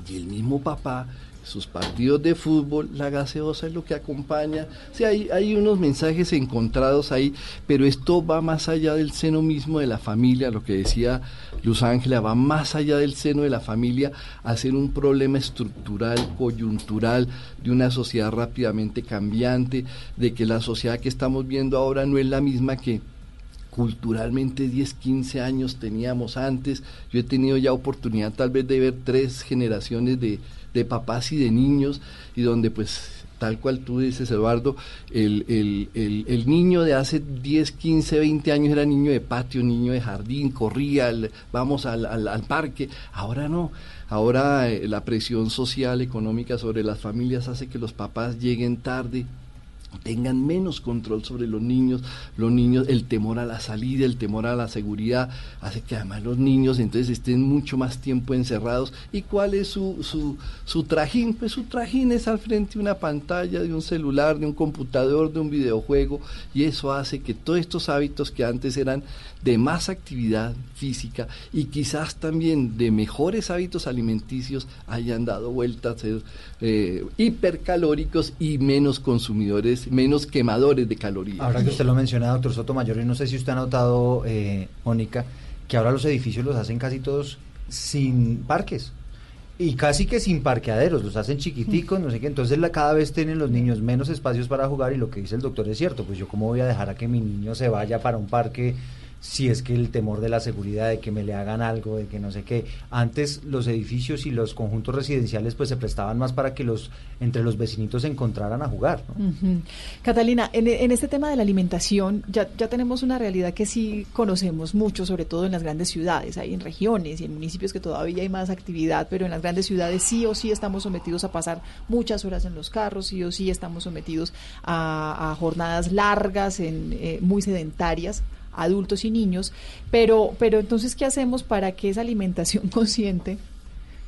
Y el mismo papá, sus partidos de fútbol, la gaseosa es lo que acompaña. Sí, hay, hay unos mensajes encontrados ahí, pero esto va más allá del seno mismo de la familia, lo que decía Luz Ángela, va más allá del seno de la familia a ser un problema estructural, coyuntural, de una sociedad rápidamente cambiante, de que la sociedad que estamos viendo ahora no es la misma que culturalmente 10, 15 años teníamos antes. Yo he tenido ya oportunidad tal vez de ver tres generaciones de, de papás y de niños y donde pues tal cual tú dices, Eduardo, el, el, el, niño de hace 10, 15, 20 años era niño de patio, niño de jardín, corría, vamos al, al, al, parque, ahora no. Ahora eh, la presión social, económica sobre las familias hace que los papás lleguen tarde, tengan menos control sobre los niños, los niños, el temor a la salida, el temor a la seguridad, hace que además los niños entonces estén mucho más tiempo encerrados. ¿Y cuál es su, su, su trajín? Pues su trajín es al frente de una pantalla, de un celular, de un computador, de un videojuego, y eso hace que todos estos hábitos que antes eran de más actividad física y quizás también de mejores hábitos alimenticios hayan dado vueltas a ser eh, hipercalóricos y menos consumidores, menos quemadores de calorías. Ahora que usted lo menciona, doctor Sotomayor, y no sé si usted ha notado, eh, Mónica, que ahora los edificios los hacen casi todos sin parques. Y casi que sin parqueaderos, los hacen chiquiticos, no sé qué. Entonces la, cada vez tienen los niños menos espacios para jugar y lo que dice el doctor es cierto. Pues yo cómo voy a dejar a que mi niño se vaya para un parque si es que el temor de la seguridad, de que me le hagan algo, de que no sé qué. Antes los edificios y los conjuntos residenciales pues se prestaban más para que los entre los vecinitos se encontraran a jugar. ¿no? Catalina, en, en, este tema de la alimentación ya, ya tenemos una realidad que sí conocemos mucho, sobre todo en las grandes ciudades. Hay en regiones y en municipios que todavía hay más actividad, pero en las grandes ciudades sí o sí estamos sometidos a pasar muchas horas en los carros, sí o sí estamos sometidos a, a jornadas largas, en, eh, muy sedentarias adultos y niños, pero, pero entonces, ¿qué hacemos para que esa alimentación consciente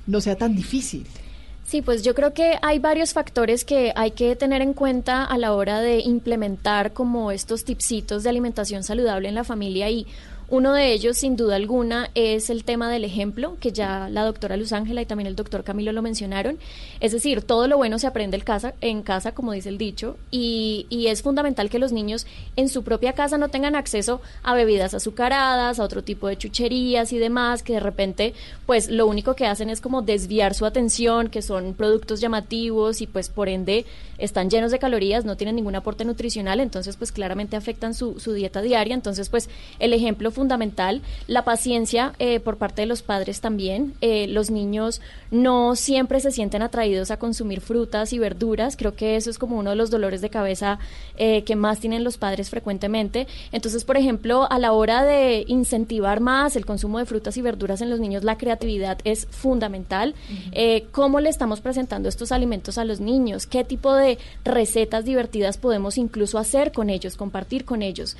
no sea tan difícil? Sí, pues yo creo que hay varios factores que hay que tener en cuenta a la hora de implementar como estos tipsitos de alimentación saludable en la familia y Uno de ellos, sin duda alguna, es el tema del ejemplo, que ya la doctora Luz Ángela y también el doctor Camilo lo mencionaron. Es decir, todo lo bueno se aprende en casa, en casa como dice el dicho, y, y es fundamental que los niños en su propia casa no tengan acceso a bebidas azucaradas, a otro tipo de chucherías y demás, que de repente, pues lo único que hacen es como desviar su atención, que son productos llamativos y pues por ende están llenos de calorías, no tienen ningún aporte nutricional, entonces pues claramente afectan su, su dieta diaria. Entonces pues el ejemplo fundamental, la paciencia eh, por parte de los padres también. Eh, los niños no siempre se sienten atraídos a consumir frutas y verduras. Creo que eso es como uno de los dolores de cabeza eh, que más tienen los padres frecuentemente. Entonces, por ejemplo, a la hora de incentivar más el consumo de frutas y verduras en los niños, la creatividad es fundamental. ¿Cómo le estamos presentando estos alimentos a los niños? ¿Qué tipo de recetas divertidas podemos incluso hacer con ellos, compartir con ellos?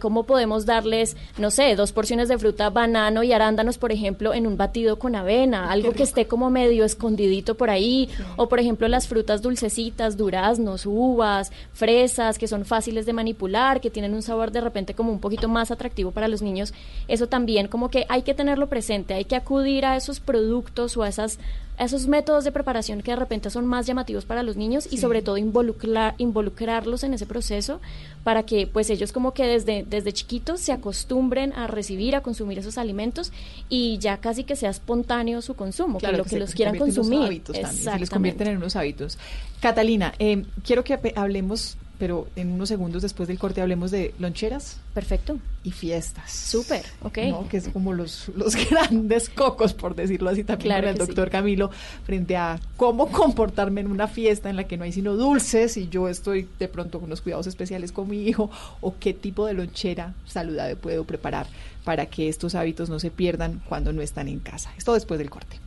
¿Cómo podemos darles, no sé, dos porciones de fruta, banano y arándanos, por ejemplo, en un batido con avena, algo que esté como medio escondidito por ahí, o por ejemplo las frutas dulcecitas, duraznos, uvas, fresas, que son fáciles de manipular, que tienen un sabor de repente como un poquito más atractivo para los niños, eso también como que hay que tenerlo presente, hay que acudir a esos productos o a esas esos métodos de preparación que de repente son más llamativos para los niños y sobre todo involucrar, involucrarlos en ese proceso para que pues ellos como que desde, desde chiquitos se acostumbren a recibir, a consumir esos alimentos y ya casi que sea espontáneo su consumo, que lo que, los quieran consumir. se les convierten en unos hábitos. Catalina, eh, quiero que hablemos pero en unos segundos después del corte hablemos de loncheras. Perfecto. Y fiestas. Súper, ok. Que es como los, los grandes cocos, por decirlo así también claro el doctor Camilo, frente a cómo comportarme en una fiesta en la que no hay sino dulces y yo estoy de pronto con unos cuidados especiales con mi hijo, o qué tipo de lonchera saludable puedo preparar para que estos hábitos no se pierdan cuando no están en casa. Esto después del corte.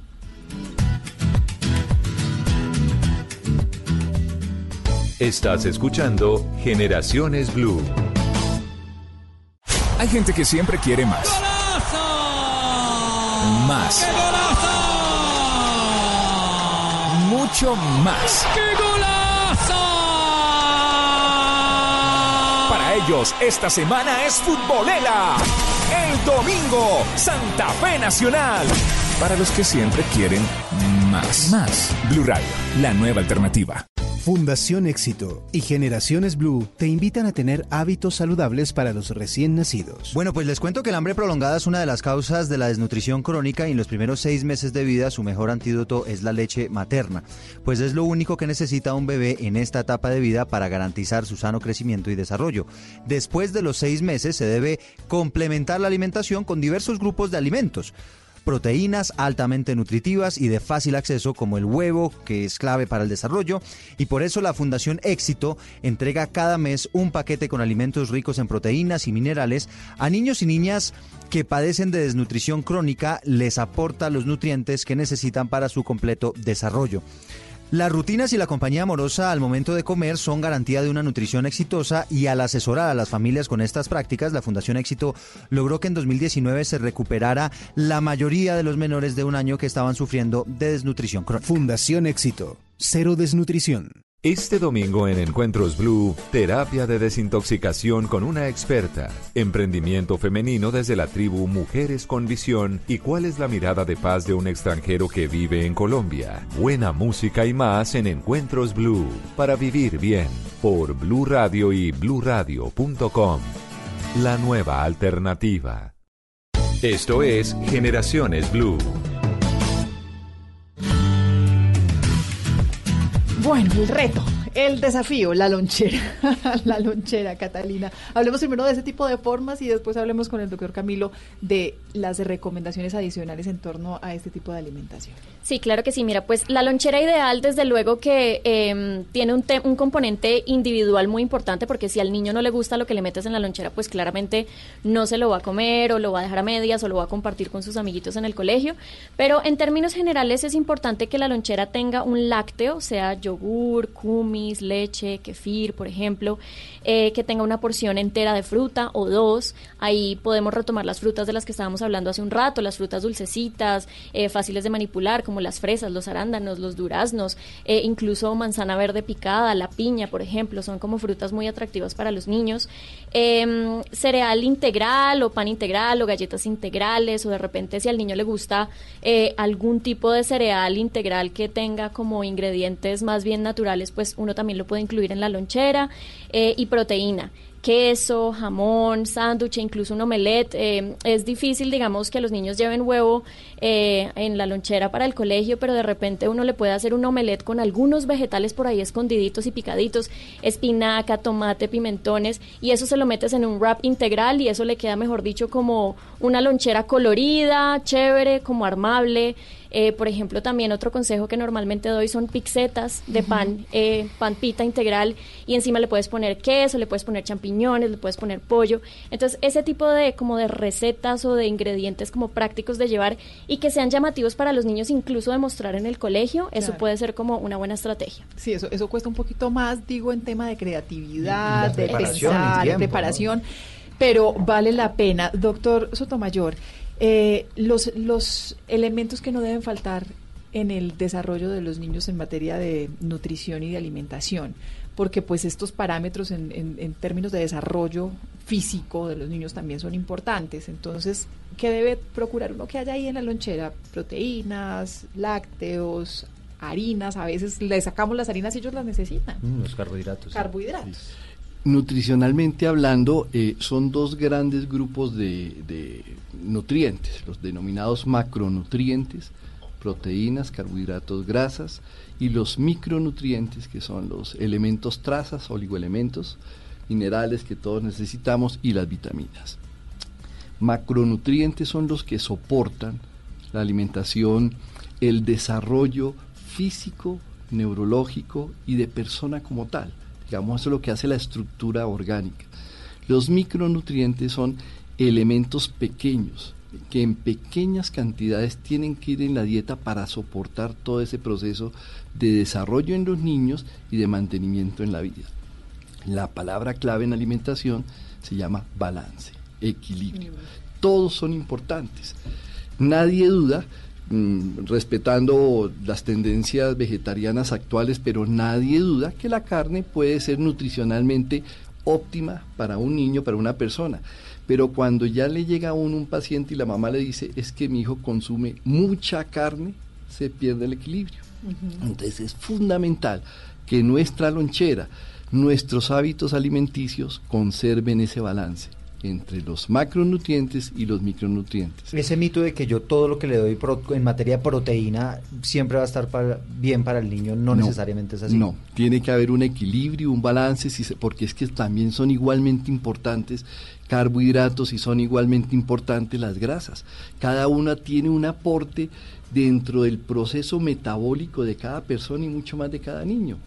Estás escuchando Generaciones Blue. Hay gente que siempre quiere más. Más. ¡Qué golazo! Mucho más. ¡Qué golazo! Para ellos, esta semana es futbolera. El domingo, Santa Fe Nacional. Para los que siempre quieren más. Más. Blue Radio, la nueva alternativa. Fundación Éxito y Generaciones Blue te invitan a tener hábitos saludables para los recién nacidos. Bueno, pues les cuento que el hambre prolongada es una de las causas de la desnutrición crónica y en los primeros seis meses de vida su mejor antídoto es la leche materna, pues es lo único que necesita un bebé en esta etapa de vida para garantizar su sano crecimiento y desarrollo. Después de los seis meses se debe complementar la alimentación con diversos grupos de alimentos proteínas altamente nutritivas y de fácil acceso como el huevo, que es clave para el desarrollo, y por eso la Fundación Éxito entrega cada mes un paquete con alimentos ricos en proteínas y minerales a niños y niñas que padecen de desnutrición crónica, les aporta los nutrientes que necesitan para su completo desarrollo. Las rutinas y la compañía amorosa al momento de comer son garantía de una nutrición exitosa y al asesorar a las familias con estas prácticas, la Fundación Éxito logró que en 2019 se recuperara la mayoría de los menores de un año que estaban sufriendo de desnutrición crónica. Fundación Éxito, cero desnutrición. Este domingo en Encuentros Blue, terapia de desintoxicación con una experta, emprendimiento femenino desde la tribu Mujeres con Visión y cuál es la mirada de paz de un extranjero que vive en Colombia. Buena música y más en Encuentros Blue, para vivir bien, por Blue Radio y bluradio.com. La nueva alternativa. Esto es Generaciones Blue. Bueno, el reto, el desafío, la lonchera, la lonchera, Catalina. Hablemos primero de ese tipo de formas y después hablemos con el doctor Camilo de las recomendaciones adicionales en torno a este tipo de alimentación. Sí, claro que sí. Mira, pues la lonchera ideal, desde luego que eh, tiene un, un componente individual muy importante, porque si al niño no le gusta lo que le metes en la lonchera, pues claramente no se lo va a comer o lo va a dejar a medias o lo va a compartir con sus amiguitos en el colegio. Pero en términos generales es importante que la lonchera tenga un lácteo, sea yogur, kumis, leche, kefir, por ejemplo, eh, que tenga una porción entera de fruta o dos. Ahí podemos retomar las frutas de las que estábamos hablando hace un rato, las frutas dulcecitas, eh, fáciles de manipular, como las fresas, los arándanos, los duraznos, eh, incluso manzana verde picada, la piña, por ejemplo, son como frutas muy atractivas para los niños. Em, cereal integral o pan integral o galletas integrales o de repente si al niño le gusta algún tipo de cereal integral que tenga como ingredientes más bien naturales, pues uno también lo puede incluir en la lonchera y proteína queso, jamón, sándwich, incluso un omelette. Eh, es difícil, digamos, que los niños lleven huevo eh, en la lonchera para el colegio, pero de repente uno le puede hacer un omelette con algunos vegetales por ahí escondiditos y picaditos, espinaca, tomate, pimentones, y eso se lo metes en un wrap integral y eso le queda, mejor dicho, como una lonchera colorida, chévere, como armable. Eh, por ejemplo, también otro consejo que normalmente doy son pizzetas de pan, eh, pan pita integral y encima le puedes poner queso, le puedes poner champiñones, le puedes poner pollo. Entonces, ese tipo de como de recetas o de ingredientes como prácticos de llevar y que sean llamativos para los niños incluso de mostrar en el colegio, eso puede ser como una buena estrategia. Sí, eso eso cuesta un poquito más, digo, en tema de creatividad, de pensar, de preparación, pero vale la pena. Doctor Sotomayor, eh, los, los elementos que no deben faltar en el desarrollo de los niños en materia de nutrición y de alimentación, porque pues estos parámetros en, en, términos de desarrollo físico de los niños también son importantes. Entonces, ¿qué debe procurar uno que haya ahí en la lonchera? Proteínas, lácteos, harinas, a veces le sacamos las harinas y ellos las necesitan. Mm, los carbohidratos. Carbohidratos. Nutricionalmente hablando, eh, son dos grandes grupos de, nutrientes, los denominados macronutrientes, proteínas, carbohidratos, grasas, y los micronutrientes, que son los elementos trazas, oligoelementos, minerales que todos necesitamos, y las vitaminas. Macronutrientes son los que soportan la alimentación, el desarrollo físico, neurológico y de persona como tal. Digamos, eso es lo que hace la estructura orgánica. Los micronutrientes son elementos pequeños que en pequeñas cantidades tienen que ir en la dieta para soportar todo ese proceso de desarrollo en los niños y de mantenimiento en la vida. La palabra clave en alimentación se llama balance, equilibrio. Todos son importantes. Nadie duda respetando las tendencias vegetarianas actuales, pero nadie duda que la carne puede ser nutricionalmente óptima para un niño, para una persona. Pero cuando ya le llega a uno un paciente y la mamá le dice, es que mi hijo consume mucha carne, se pierde el equilibrio. Entonces es fundamental que nuestra lonchera, nuestros hábitos alimenticios conserven ese balance entre los macronutrientes y los micronutrientes. Ese mito de que yo todo lo que le doy en materia de proteína siempre va a estar bien para el niño, no, necesariamente es así. No, tiene que haber un equilibrio, un balance, porque es que también son igualmente importantes carbohidratos y son igualmente importantes las grasas. Cada una tiene un aporte dentro del proceso metabólico de cada persona y mucho más de cada niño.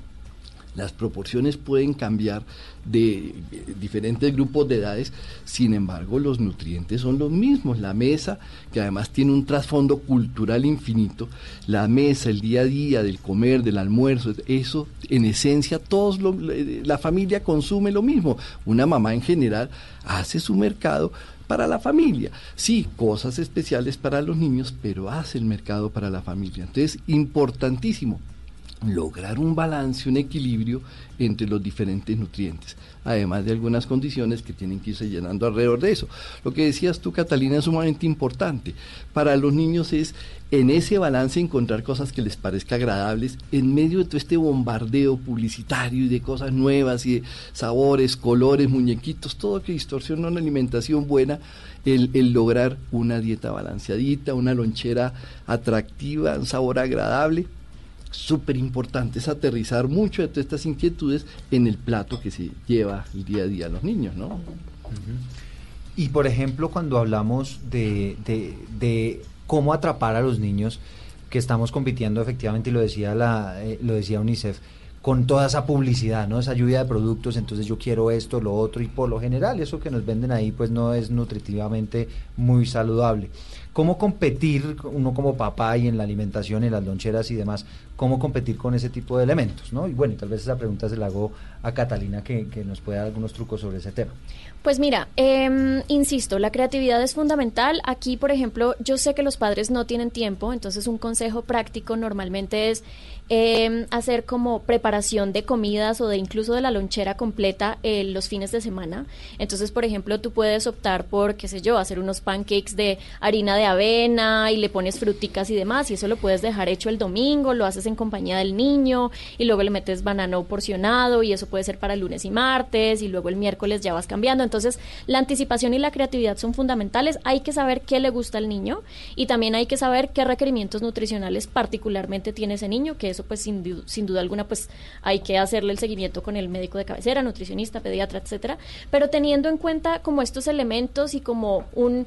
Las proporciones pueden cambiar de diferentes grupos de edades, sin embargo los nutrientes son los mismos. La mesa, que además tiene un trasfondo cultural infinito, la mesa, el día a día del comer, del almuerzo, eso en esencia todos la familia consume lo mismo. Una mamá en general hace su mercado para la familia. Sí, cosas especiales para los niños, pero hace el mercado para la familia. Entonces, importantísimo lograr un balance, un equilibrio entre los diferentes nutrientes, además de algunas condiciones que tienen que irse llenando alrededor de eso. Lo que decías tú, Catalina, es sumamente importante. Para los niños es en ese balance encontrar cosas que les parezca agradables en medio de todo este bombardeo publicitario y de cosas nuevas y de sabores, colores, muñequitos, todo que distorsiona una alimentación buena, el, el lograr una dieta balanceadita, una lonchera atractiva, un sabor agradable súper importante es aterrizar mucho de todas estas inquietudes en el plato que se lleva el día a día a los niños, ¿no? Y por ejemplo, cuando hablamos de, de, cómo atrapar a los niños, que estamos compitiendo efectivamente, y lo decía, la, eh, lo decía UNICEF, con toda esa publicidad, ¿no? Esa lluvia de productos, entonces yo quiero esto, lo otro, y por lo general eso que nos venden ahí pues no es nutritivamente muy saludable. ¿Cómo competir uno como papá y en la alimentación, en las loncheras y demás? ¿Cómo competir con ese tipo de elementos? ¿no? Y bueno, tal vez esa pregunta se la hago a Catalina que, que nos puede dar algunos trucos sobre ese tema. Pues mira, em, insisto, la creatividad es fundamental. Aquí, por ejemplo, yo sé que los padres no tienen tiempo, entonces un consejo práctico normalmente es em, hacer como preparación de comidas o de incluso de la lonchera completa eh, los fines de semana. Entonces, por ejemplo, tú puedes optar por, qué sé yo, hacer unos pancakes de harina de avena y le pones fruticas y demás, y eso lo puedes dejar hecho el domingo, lo haces en compañía del niño y luego le metes banano porcionado y eso puede ser para lunes y martes y luego el miércoles ya vas cambiando. Entonces, la anticipación y la creatividad son fundamentales. Hay que saber qué le gusta al niño y también hay que saber qué requerimientos nutricionales particularmente tiene ese niño, que eso pues sin, du- sin duda alguna pues hay que hacerle el seguimiento con el médico de cabecera, nutricionista, pediatra, etcétera, pero teniendo en cuenta como estos elementos y como un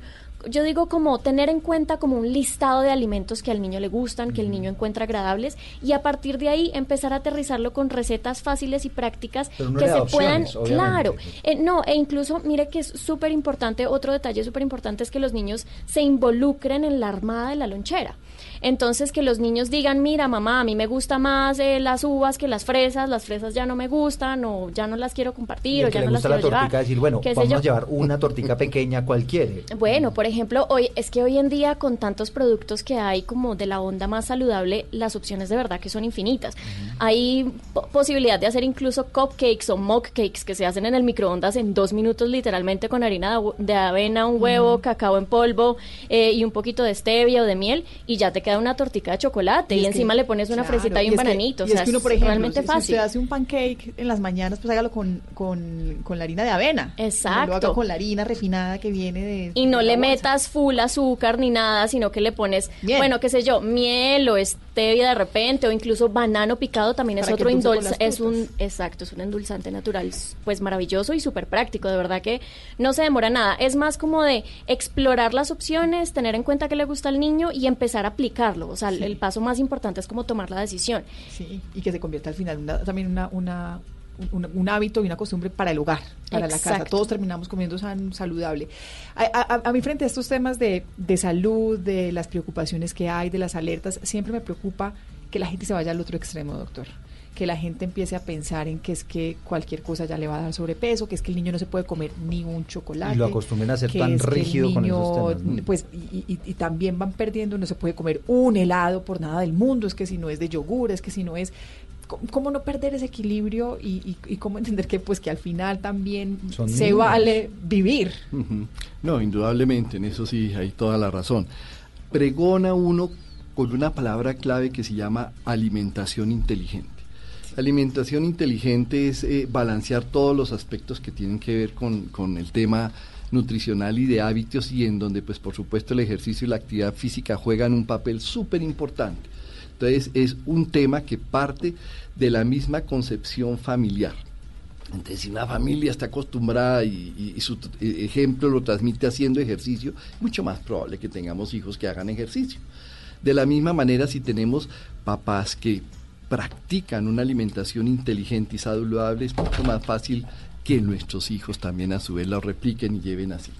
yo digo como tener en cuenta como un listado de alimentos que al niño le gustan, que el niño encuentra agradables y a partir de ahí empezar a aterrizarlo con recetas fáciles y prácticas que se puedan, obviamente. claro, eh, no, e incluso mire que es súper importante, otro detalle súper importante es que los niños se involucren en la armada de la lonchera. Entonces que los niños digan, mira mamá, a mí me gusta más eh, las uvas que las fresas, las fresas ya no me gustan o ya no las quiero compartir o ya no las la quiero tortica, llevar. decir, bueno, vamos yo. a llevar una tortica pequeña cualquiera. Bueno, por ejemplo, hoy es que hoy en día con tantos productos que hay como de la onda más saludable, las opciones de verdad que son infinitas. Hay po- posibilidad de hacer incluso cupcakes o mock cakes que se hacen en el microondas en dos minutos literalmente con harina de, avena, un huevo, cacao en polvo eh, y un poquito de stevia o de miel y ya te queda una tortica de chocolate y, que- encima le pones una claro, fresita y un que- bananito. y o sea, es que uno, por ejemplo, realmente si, si fácil. usted hace un pancake en las mañanas, pues hágalo con, con, con la harina de avena. Exacto. Lo haga con la harina refinada que viene de... Y no de le metas full azúcar ni nada, sino que le pones, bueno, qué sé yo, miel o stevia de repente o incluso banano picado también es Para que otro las es un exacto, es un endulzante natural, pues maravilloso y súper práctico, de verdad que no se demora nada, es más como de explorar las opciones, tener en cuenta qué le gusta al niño y empezar a aplicarlo, o sea, el- Sí. el paso más importante es como tomar la decisión. Sí, y que se convierta al final una- también una, una, un, un hábito y una costumbre para el hogar, para la casa. Todos terminamos comiendo san- saludable. A, a- a mí frente a estos temas de, de salud, de las preocupaciones que hay, de las alertas, siempre me preocupa que la gente se vaya al otro extremo, doctor. Que la gente empiece a pensar en que es que cualquier cosa ya le va a dar sobrepeso, que es que el niño no se puede comer ni un chocolate. Y lo acostumbren a ser tan el rígido con esos niño, temas, ¿no? Pues, y, y- y también van perdiendo, no se puede comer un helado por nada del mundo, es que si no es de yogur, es que si no es... ¿Cómo, no perder ese equilibrio y, y- y cómo entender que pues que al final también Son se niños. vale vivir? No, indudablemente, en eso sí hay toda la razón. Pregona uno con una palabra clave que se llama alimentación inteligente. Alimentación inteligente es eh, balancear todos los aspectos que tienen que ver con, con el tema nutricional y de hábitos y en donde pues por supuesto el ejercicio y la actividad física juegan un papel súper importante. Entonces es un tema que parte de la misma concepción familiar. Entonces, si una familia está acostumbrada y, su eh, ejemplo lo transmite haciendo ejercicio, mucho más probable que tengamos hijos que hagan ejercicio. De la misma manera, si tenemos papás que practican una alimentación inteligente y saludable, es mucho más fácil que nuestros hijos también a su vez lo repliquen y lleven así.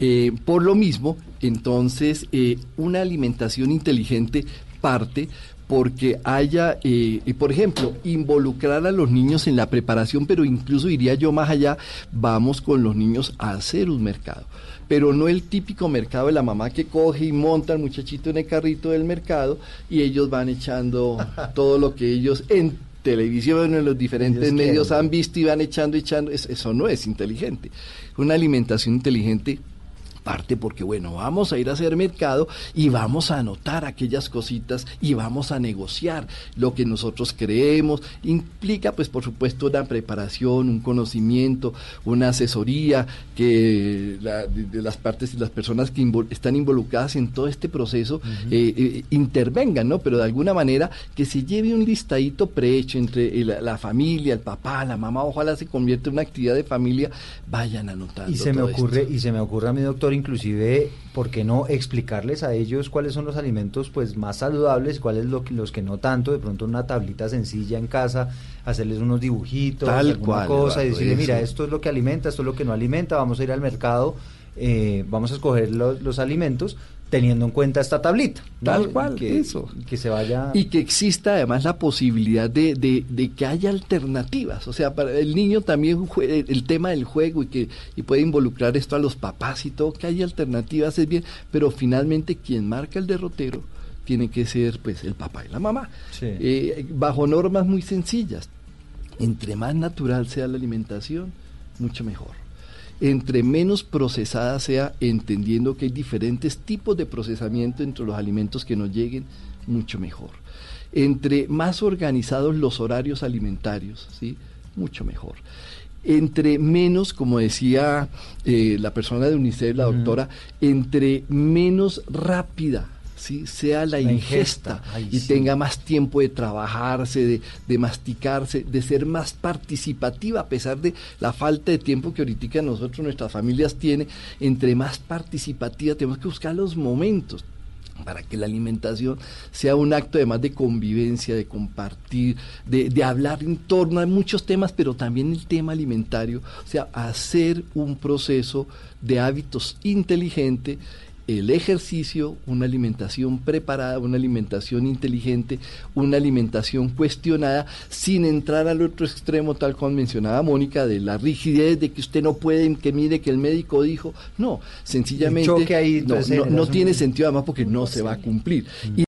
Eh, por lo mismo, entonces, eh, una alimentación inteligente parte porque haya, eh, por ejemplo, involucrar a los niños en la preparación, pero incluso diría yo más allá, vamos con los niños a hacer un mercado. Pero no el típico mercado de la mamá que coge y monta al muchachito en el carrito del mercado y ellos van echando todo lo que ellos en televisión, en los diferentes Ellos medios quieren. han visto y van echando, echando. Es- eso no es inteligente. Una alimentación inteligente parte porque, bueno, vamos a ir a hacer mercado y vamos a anotar aquellas cositas y vamos a negociar lo que nosotros creemos. Implica, pues, por supuesto, una preparación, un conocimiento, una asesoría que la- de, de las partes y las personas que invol- están involucradas en todo este proceso eh, eh, intervengan, ¿no? Pero de alguna manera que se lleve un listadito prehecho entre la, familia, el papá, la mamá, ojalá se convierta en una actividad de familia, vayan anotando. Y se me esto. ocurre, y se me ocurre a mi doctor, inclusive, ¿por qué no explicarles a ellos cuáles son los alimentos pues más saludables cuáles lo los que no tanto? De pronto una tablita sencilla en casa, hacerles unos dibujitos, Tal alguna cual, cosa, y decirle, mira, esto es lo que alimenta, esto es lo que no alimenta, vamos a ir al mercado. eh, vamos a escoger los, los alimentos teniendo en cuenta esta tablita. ¿no? Tal cual, que, eso. Que se vaya... Y que exista además la posibilidad de, de, de que haya alternativas. O sea, para el niño también el tema del juego y que y puede involucrar esto a los papás y todo, que haya alternativas es bien, pero finalmente quien marca el derrotero tiene que ser pues el papá y la mamá. Eh, bajo normas muy sencillas. Entre más natural sea la alimentación, mucho mejor entre menos procesada sea, entendiendo que hay diferentes tipos de procesamiento entre los alimentos que nos lleguen, mucho mejor. Entre más organizados los horarios alimentarios, ¿sí? mucho mejor. Entre menos, como decía eh, la persona de UNICEF, la doctora, entre menos rápida ¿sí? sea la, La ingesta, ingesta. Ay, y sí. tenga más tiempo de trabajarse, de, de masticarse, de ser más participativa, a pesar de la falta de tiempo que ahorita nosotros, nuestras familias tiene, entre más participativa tenemos que buscar los momentos para que la alimentación sea un acto además de convivencia, de compartir, de, de hablar en torno a muchos temas, pero también el tema alimentario, o sea, hacer un proceso de hábitos inteligente el ejercicio, una alimentación preparada, una alimentación inteligente, una alimentación cuestionada, sin entrar al otro extremo, tal como mencionaba Mónica, de la rigidez de que usted no puede, que mire que el médico dijo. No, sencillamente ahí, no, no- tiene sentido además porque no se va a cumplir. Y